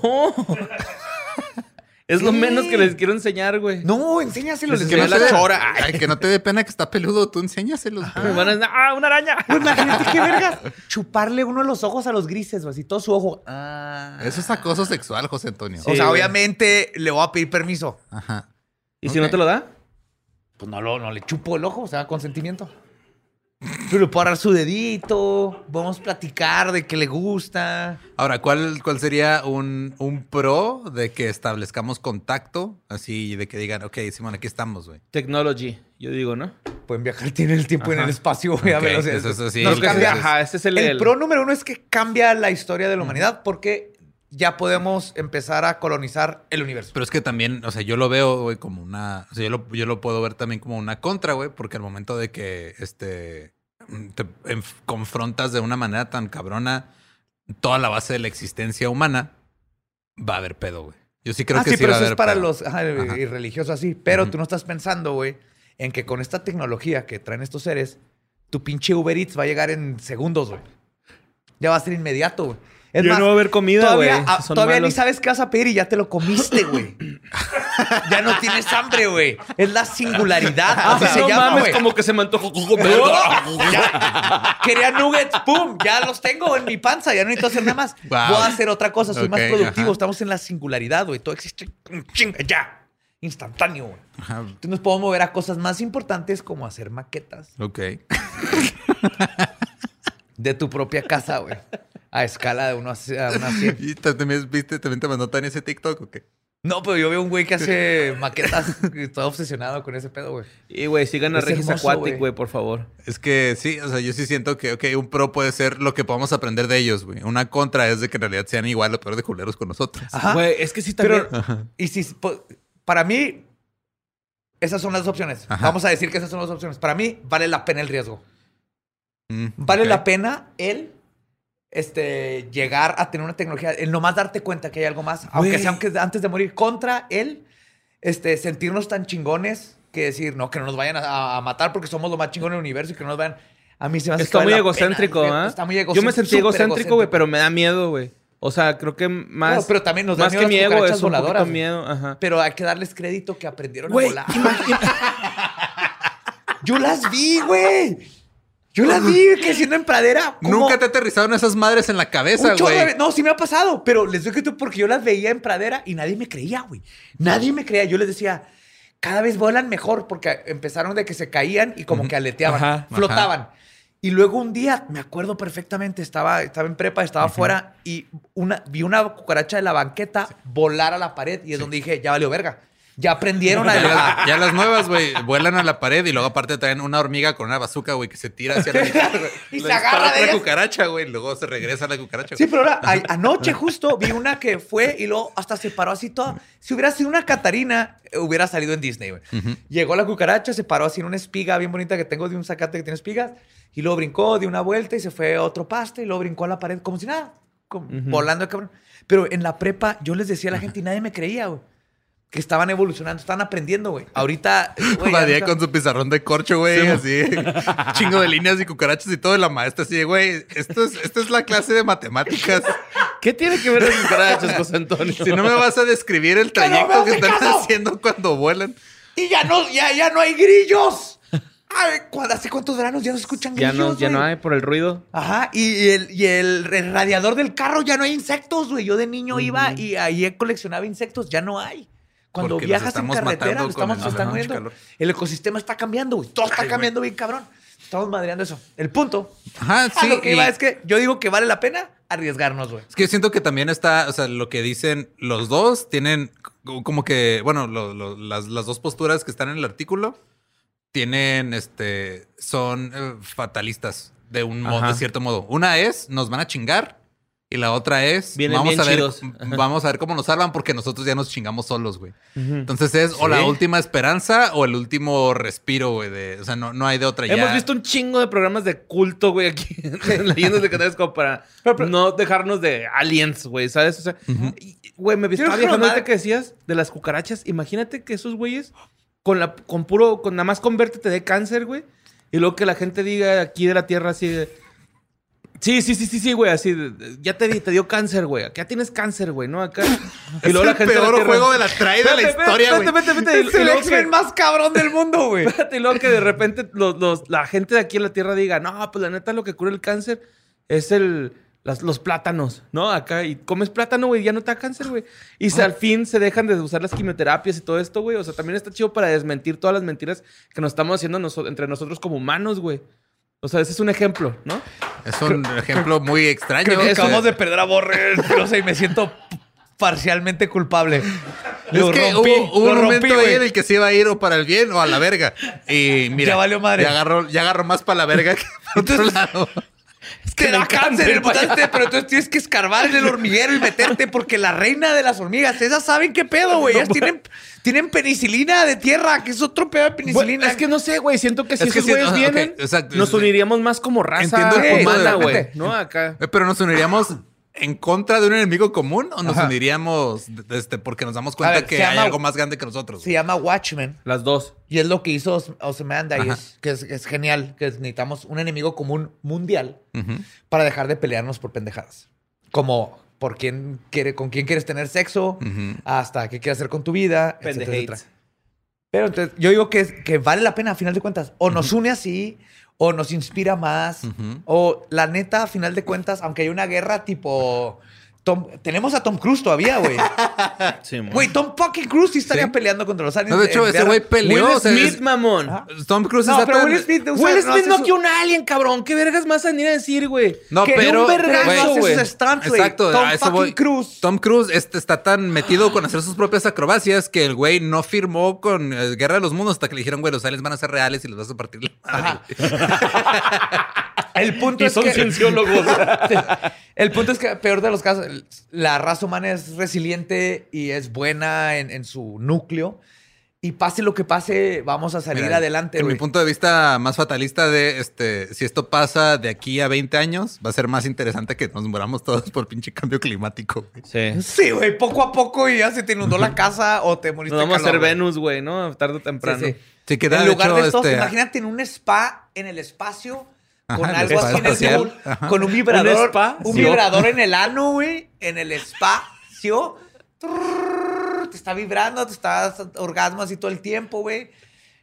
es lo menos que les quiero enseñar, güey. No, enséñaselo. Les les enseñé enseñas la la chora. Ay, que no te dé pena que está peludo, tú enséñaselos. Me van a decir, ¡ah, una araña! Imagínate qué vergas. Chuparle uno de los ojos a los grises, güey. Así todo su ojo. Ah. Eso es acoso sexual, José Antonio. o sea, güey. obviamente le voy a pedir permiso. Ajá. ¿Y si no te lo da? Pues no, lo, no le chupo el ojo, o sea, consentimiento. Pero le puedo agarrar su dedito. Vamos a platicar de que le gusta. Ahora, ¿cuál, cuál sería un, un pro de que establezcamos contacto? Así de que digan, ok, Simón, aquí estamos, güey. Technology, yo digo, ¿no? Pueden viajar, tienen el tiempo en el espacio, güey. a velocidad. eso es así. Nos Creo que sí, cambia- ajá, es el, El el- pro número uno es que cambia la historia de la humanidad porque ya podemos empezar a colonizar el universo. Pero es que también, o sea, yo lo veo, güey, como una. O sea, yo lo, yo lo puedo ver también como una contra, güey, porque al momento de que este te confrontas de una manera tan cabrona toda la base de la existencia humana, va a haber pedo, güey. Yo sí creo ah, que sí, sí, pero va a eso es para pedo. los ajá, Ajá. y religiosos así. Pero tú no estás pensando, güey, en que con esta tecnología que traen estos seres, tu pinche Uber Eats va a llegar en segundos, güey. Ya va a ser inmediato, güey. Es Yo más, no voy a ver comida, güey. Todavía, ni sabes qué vas a pedir y ya te lo comiste, güey. ya no tienes hambre, güey. Es la singularidad. Ah, así se no llama, mames, güey. como que se me antojó. Quería nuggets, ¡pum! Ya los tengo en mi panza, ya no necesito hacer nada más. Wow. Voy a hacer otra cosa, soy más productivo. ajá. Estamos en la singularidad, güey. Todo existe ya. Instantáneo, güey. Entonces nos podemos mover a cosas más importantes como hacer maquetas Ok. de tu propia casa, güey. A escala de uno a c- a una 100. ¿Y también viste, también te mandó Tania ese TikTok o qué? No, pero yo veo un güey que hace maquetas y estoy obsesionado con ese pedo, güey. Y, güey, sigan a Regis Aquatic, güey. por favor. Es que sí, o sea, yo sí siento que, ok, un pro puede ser lo que podamos aprender de ellos, güey. Una contra es de que en realidad sean igual o peor de culeros con nosotros. Ajá. Güey, es que sí también... Pero, y si, para mí, esas son las opciones. Ajá. Vamos a decir que esas son las opciones. Para mí, vale la pena el riesgo. Mm, Vale la pena el este, llegar a tener una tecnología, el nomás darte cuenta que hay algo más, aunque sea aunque antes de morir, contra el este, sentirnos tan chingones que decir, no, que no nos vayan a, a matar porque somos lo más chingón del universo y que no nos vayan. A mí se me hace Está muy egocéntrico. ¿ah? Está muy Yo egocéntrico. me sentí egocéntrico, güey, pero me da miedo, güey. O sea, creo que más... Claro, pero también nos da más miedo que las mi ego cucarachas es un voladoras, miedo. Ajá. Pero hay que darles crédito que aprendieron a volar. Yo las vi, güey. Yo las vi creciendo en pradera. como Nunca te aterrizaron esas madres en la cabeza, güey. No, sí me ha pasado, pero les digo que tú porque yo las veía en pradera y nadie me creía, güey. Nadie me creía. Yo les decía, cada vez vuelan mejor porque empezaron de que se caían y como que aleteaban, Ajá, flotaban. Y luego un día, me acuerdo perfectamente, estaba, estaba en prepa, estaba afuera y una, vi una cucaracha de la banqueta volar a la pared y es donde dije, ya valió verga. Ya aprendieron a... Ya las, ya las nuevas, güey, vuelan a la pared y luego aparte traen una hormiga con una bazooka, güey, que se tira hacia la mitad, güey. Y se agarra de ellas. cucaracha, güey, y luego se regresa la cucaracha. Sí, pero ahora, a- anoche justo vi una que fue y luego hasta se paró así toda. Si hubiera sido una Catarina, hubiera salido en Disney, güey. Llegó la cucaracha, se paró así en una espiga bien bonita que tengo de un zacate que tiene espigas. Y luego brincó, dio una vuelta y se fue a otro pasto y luego brincó a la pared como si nada. como Volando de cabrón. Pero en la prepa yo les decía a la gente y nadie me creía, güey. Que estaban evolucionando, estaban aprendiendo, güey. Ahorita, güey, Badía con su pizarrón de corcho, güey, así, chingo de líneas y cucarachas y todo, y la maestra así, güey, esto es, esto es la clase de matemáticas. ¿Qué tiene que ver las cucarachas, José Antonio? Si no me vas a describir el ¡Que no me trayecto que están caso! haciendo cuando vuelan. Y ya no, ya, ya no hay grillos. Ay, ¿cu- ¿Hace cuántos veranos ya no se escuchan Ya grillos? no, ya no hay por el ruido. Ajá, y, y el, y el, el radiador del carro ya no hay insectos, güey. Yo de niño iba y ahí coleccionaba insectos, ya no hay. Cuando Porque viajas en carretera, nos estamos el- están muriendo. El ecosistema está cambiando, güey. Todo está cambiando bien, cabrón. Estamos madreando eso. El punto Ajá, a sí. lo que iba es que yo digo que vale la pena arriesgarnos, güey. Es que yo siento que también está, o sea, lo que dicen los dos tienen como que, bueno, lo- lo- las, las dos posturas que están en el artículo tienen, este, son eh, fatalistas de un modo, de cierto modo. Una es, nos van a chingar. Y la otra es, Vienen vamos bien a ver, chidos. vamos a ver cómo nos salvan porque nosotros ya nos chingamos solos, güey. Entonces es o la última esperanza o el último respiro, güey. de- O sea, no, no hay de otra ya. Hemos visto un chingo de programas de culto, güey, aquí en Leyendas Legendarias como para no dejarnos de aliens, güey, ¿sabes? O sea, y- Güey, me que viajando que decías de las cucarachas. Imagínate que esos güeyes con la con puro con nada más convértete de cáncer, güey, y luego que la gente diga aquí de la Tierra así de Sí, sí, sí, sí, sí, güey, así ya te, di- te dio cáncer, güey. Acá tienes cáncer, güey, ¿no? Acá. Y Es el peor juego de la traída de la historia, güey. espérate, espérate, espérate. Es el luego X-Men más cabrón del mundo, güey. Espérate, y luego que de repente los, los- la gente de aquí en la Tierra diga, no, pues la neta lo que cura el cáncer es el, las- los plátanos, ¿no? Acá, y comes plátano, güey, ya no te da cáncer, güey. Y se, al fin se dejan de usar las quimioterapias y todo esto, güey. O sea, también está chido para desmentir todas las mentiras que nos estamos haciendo noso- entre nosotros como humanos, güey. O sea, ese es un ejemplo, ¿no? Es un ejemplo muy extraño. Creo que acabamos de perder a Borre, no sé, y me siento parcialmente culpable. Es que rompí, hubo, un rompí, momento ahí en el que se iba a ir o para el bien o a la verga. Y mira, Ya valió madre. Ya agarró, ya agarró más para la verga que para otro Entonces- lado. Te da cáncer el mutante, pero entonces tienes que escarbar en el hormiguero y meterte porque la reina de las hormigas, esas saben qué pedo, güey. Ellas tienen, tienen penicilina de tierra, que es otro pedo de penicilina. Es que no sé, güey. Siento que si Es que esos sí, güeyes vienen, nos uniríamos más como raza Entiendo el humana, güey. ¿No? Acá. Eh, Pero nos uniríamos en contra de un enemigo común o nos Ajá. uniríamos este, porque nos damos cuenta ver, que hay algo más grande que nosotros. Se llama Watchmen. Las dos. Y es lo que hizo Os- Ozymandias, Ajá. que es, es genial, que es- necesitamos un enemigo común mundial para dejar de pelearnos por pendejadas. Como por quién quiere, con quién quieres tener sexo, hasta qué quieres hacer con tu vida, etcétera, etcétera. Pero entonces, yo digo que, es- que vale la pena a final de cuentas. O nos une así, o nos inspira más, o la neta, a final de cuentas, aunque hay una guerra tipo... Tom- tenemos a Tom Cruise todavía, güey. Sí, Güey, Tom fucking Cruise sí estaría Sí. peleando contra los aliens. No, de hecho, ese güey peleó. Will o sea, Smith, es- mamón. Ajá. Tom Cruise No, está pero tan- Will Smith... o sea, Will no Smith no su- que un alien, cabrón. ¿Qué vergas más venir a decir, güey? No, que pero... un vergazo, güey. Exacto, Tom fucking voy. Cruise. Tom Cruise este, está tan metido con hacer sus propias acrobacias que el güey no firmó con eh, Guerra de los Mundos hasta que le dijeron, güey, los aliens van a ser reales y los vas a partir la madre. El punto Y es son que... cienciólogos. El punto es que, peor de los casos, la raza humana es resiliente y es buena en, en su núcleo. Y pase lo que pase, vamos a salir Mira, adelante, En mi punto de vista más fatalista de este, si esto pasa de aquí a 20 años, va a ser más interesante que nos muramos todos por pinche cambio climático. Sí. Sí, güey, poco a poco y ya se te inundó la casa o te moriste Nos vamos a calor, güey. Venus, güey, ¿no? Tarde o Sí, temprano. sí. Sí, que da, En de lugar hecho, de esto, este, imagínate en un spa en el espacio con Ajá, algo así en el Ajá. con un vibrador, ¿Un spa? un Sí. vibrador en el ano, güey, en el espacio. Te está vibrando, te estás orgasmo así todo el tiempo, güey.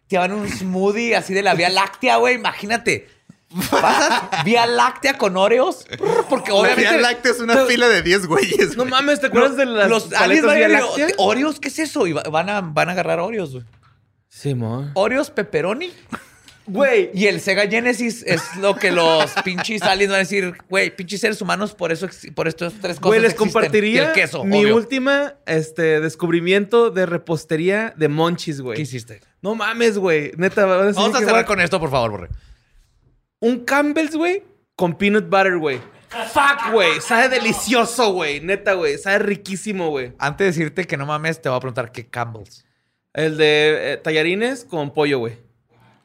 Te van un smoothie así de la Vía Láctea, güey. Imagínate. Pasas Vía Láctea con Oreos. Porque La obviamente. Vía Láctea es una fila de 10 güeyes. No mames, ¿te acuerdas de las los paletas Vía? Oreos, ¿qué es eso? Y va- van a, van a agarrar Oreos, güey. Sí, mo. Oreos pepperoni. Güey, Y el Sega Genesis es lo que los pinches aliens van a decir, güey, pinches seres humanos, por eso por estas tres cosas. Güey, les existen". compartiría Y el queso, mi obvio. última este, descubrimiento de repostería de monchis, güey. ¿Qué hiciste? No mames, güey. Neta, sí Vamos a cerrar con esto, por favor, Borre. Un Campbell's, güey, con peanut butter, güey. Fuck, güey. Sabe delicioso, güey. Neta, güey. Sabe riquísimo, güey. Antes de decirte que no mames, te voy a preguntar qué Campbell's. El de eh, tallarines con pollo, güey.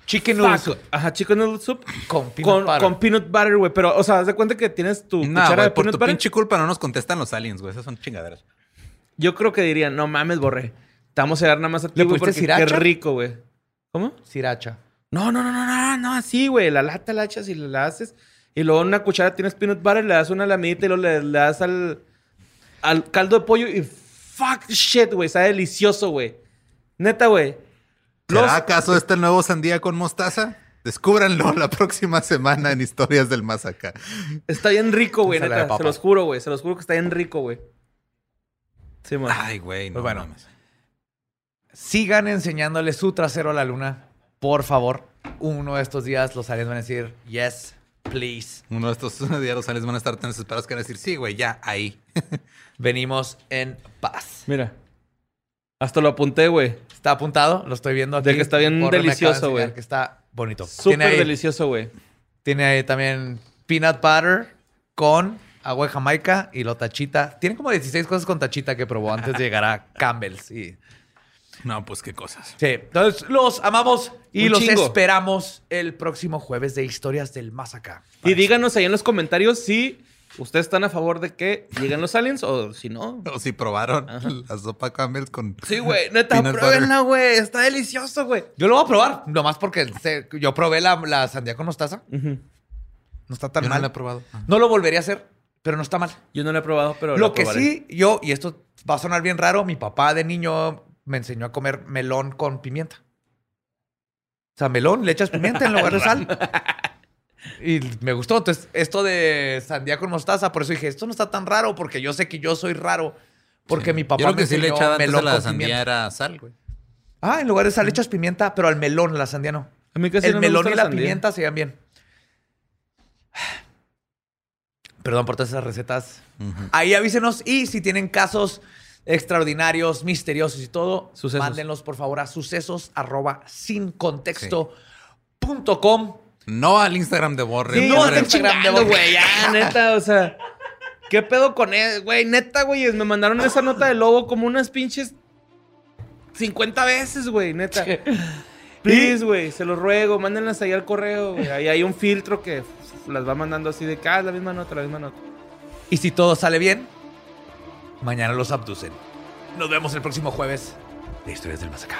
Chicken noodle soup Ajá, chicken noodle soup. con peanut Con, butter. con peanut butter, güey. Pero, o sea, haz de cuenta que tienes tu No, cuchara de por peanut tu butter. pinche culpa no nos contestan los aliens, güey. Esas son chingaderas. Yo creo que dirían, no mames, borré. Te vamos a dar nada más a ti, ¿Le pusiste porque qué rico, güey. ¿Cómo? Sriracha. No, no, no, no, no, no, así, güey. La lata la echas y la haces. Y luego en una cuchara tienes peanut butter, le das una lamita y luego le, le das al, al caldo de pollo y fuck shit, güey. Está delicioso, güey. Neta, güey. ¿Será Los- acaso este nuevo sandía con mostaza? Descúbranlo la próxima semana en Historias del Más Acá. Está bien rico, güey, neta. Se los juro, güey. Se los juro que está bien rico, güey. Sí, man. Ay, güey, no Pues bueno. mames. sigan enseñándole su trasero a la luna. Por favor, uno de estos días los aliens van a decir, yes, please. Uno de estos días los aliens van a estar tan desesperados que van a decir, sí, güey, ya, ahí. Venimos en paz. Mira. Hasta lo apunté, güey. Está apuntado, lo estoy viendo aquí. De que está bien de delicioso, güey. Que está bonito. Súper delicioso, güey. Tiene ahí también peanut butter con agua de Jamaica y lo tachita. Tiene como 16 cosas con tachita que probó antes de llegar a Campbell's. Y... No, pues qué cosas. Sí, entonces los amamos y Un los chingo. esperamos el próximo jueves de Historias del Más Acá. Y díganos ahí en los comentarios si ustedes están a favor de que lleguen los aliens o si no. O si probaron la sopa Campbell con. Sí, güey. Neta, pruébenla, güey. Está delicioso, güey. Yo lo voy a probar, nomás porque yo probé la, la sandía con mostaza. No está tan Yo no mal. la he probado. Ah. No lo volvería a hacer, pero no está mal. Yo no lo he probado, pero Lo que sí, yo, y esto va a sonar bien raro, mi papá de niño me enseñó a comer melón con pimienta. O sea, melón, le echas pimienta en lugar de sal. Y me gustó. Entonces, esto de sandía con mostaza, por eso dije, esto no está tan raro, porque yo sé que yo soy raro. Porque Sí. mi papá Yo lo me que sí le enseñó echaba antes a melón la con sandía pimienta. era sal, güey. Ah, en lugar de sal le echas pimienta, pero al melón, la sandía no. A mí casi El no me melón gusta y la sandía. pimienta se llevan bien. Perdón por todas esas recetas. Ahí avísenos y si tienen casos extraordinarios, misteriosos y todo, Sucesos. mándenlos por favor a sucesos arroba sin contexto punto com. No al Instagram de Borre. Sí, no estén Instagram de Borre. güey. Ya, neta, o sea. ¿Qué pedo con él, güey? Neta, güey. Me mandaron esa nota de lobo como unas pinches 50 veces, güey, neta. Please, güey, se los ruego, mándenlas ahí al correo, güey. Ahí hay un filtro que las va mandando así de cada la misma nota, la misma nota. Y si todo sale bien, mañana los abducen. Nos vemos el próximo jueves de Historias del Más Acá.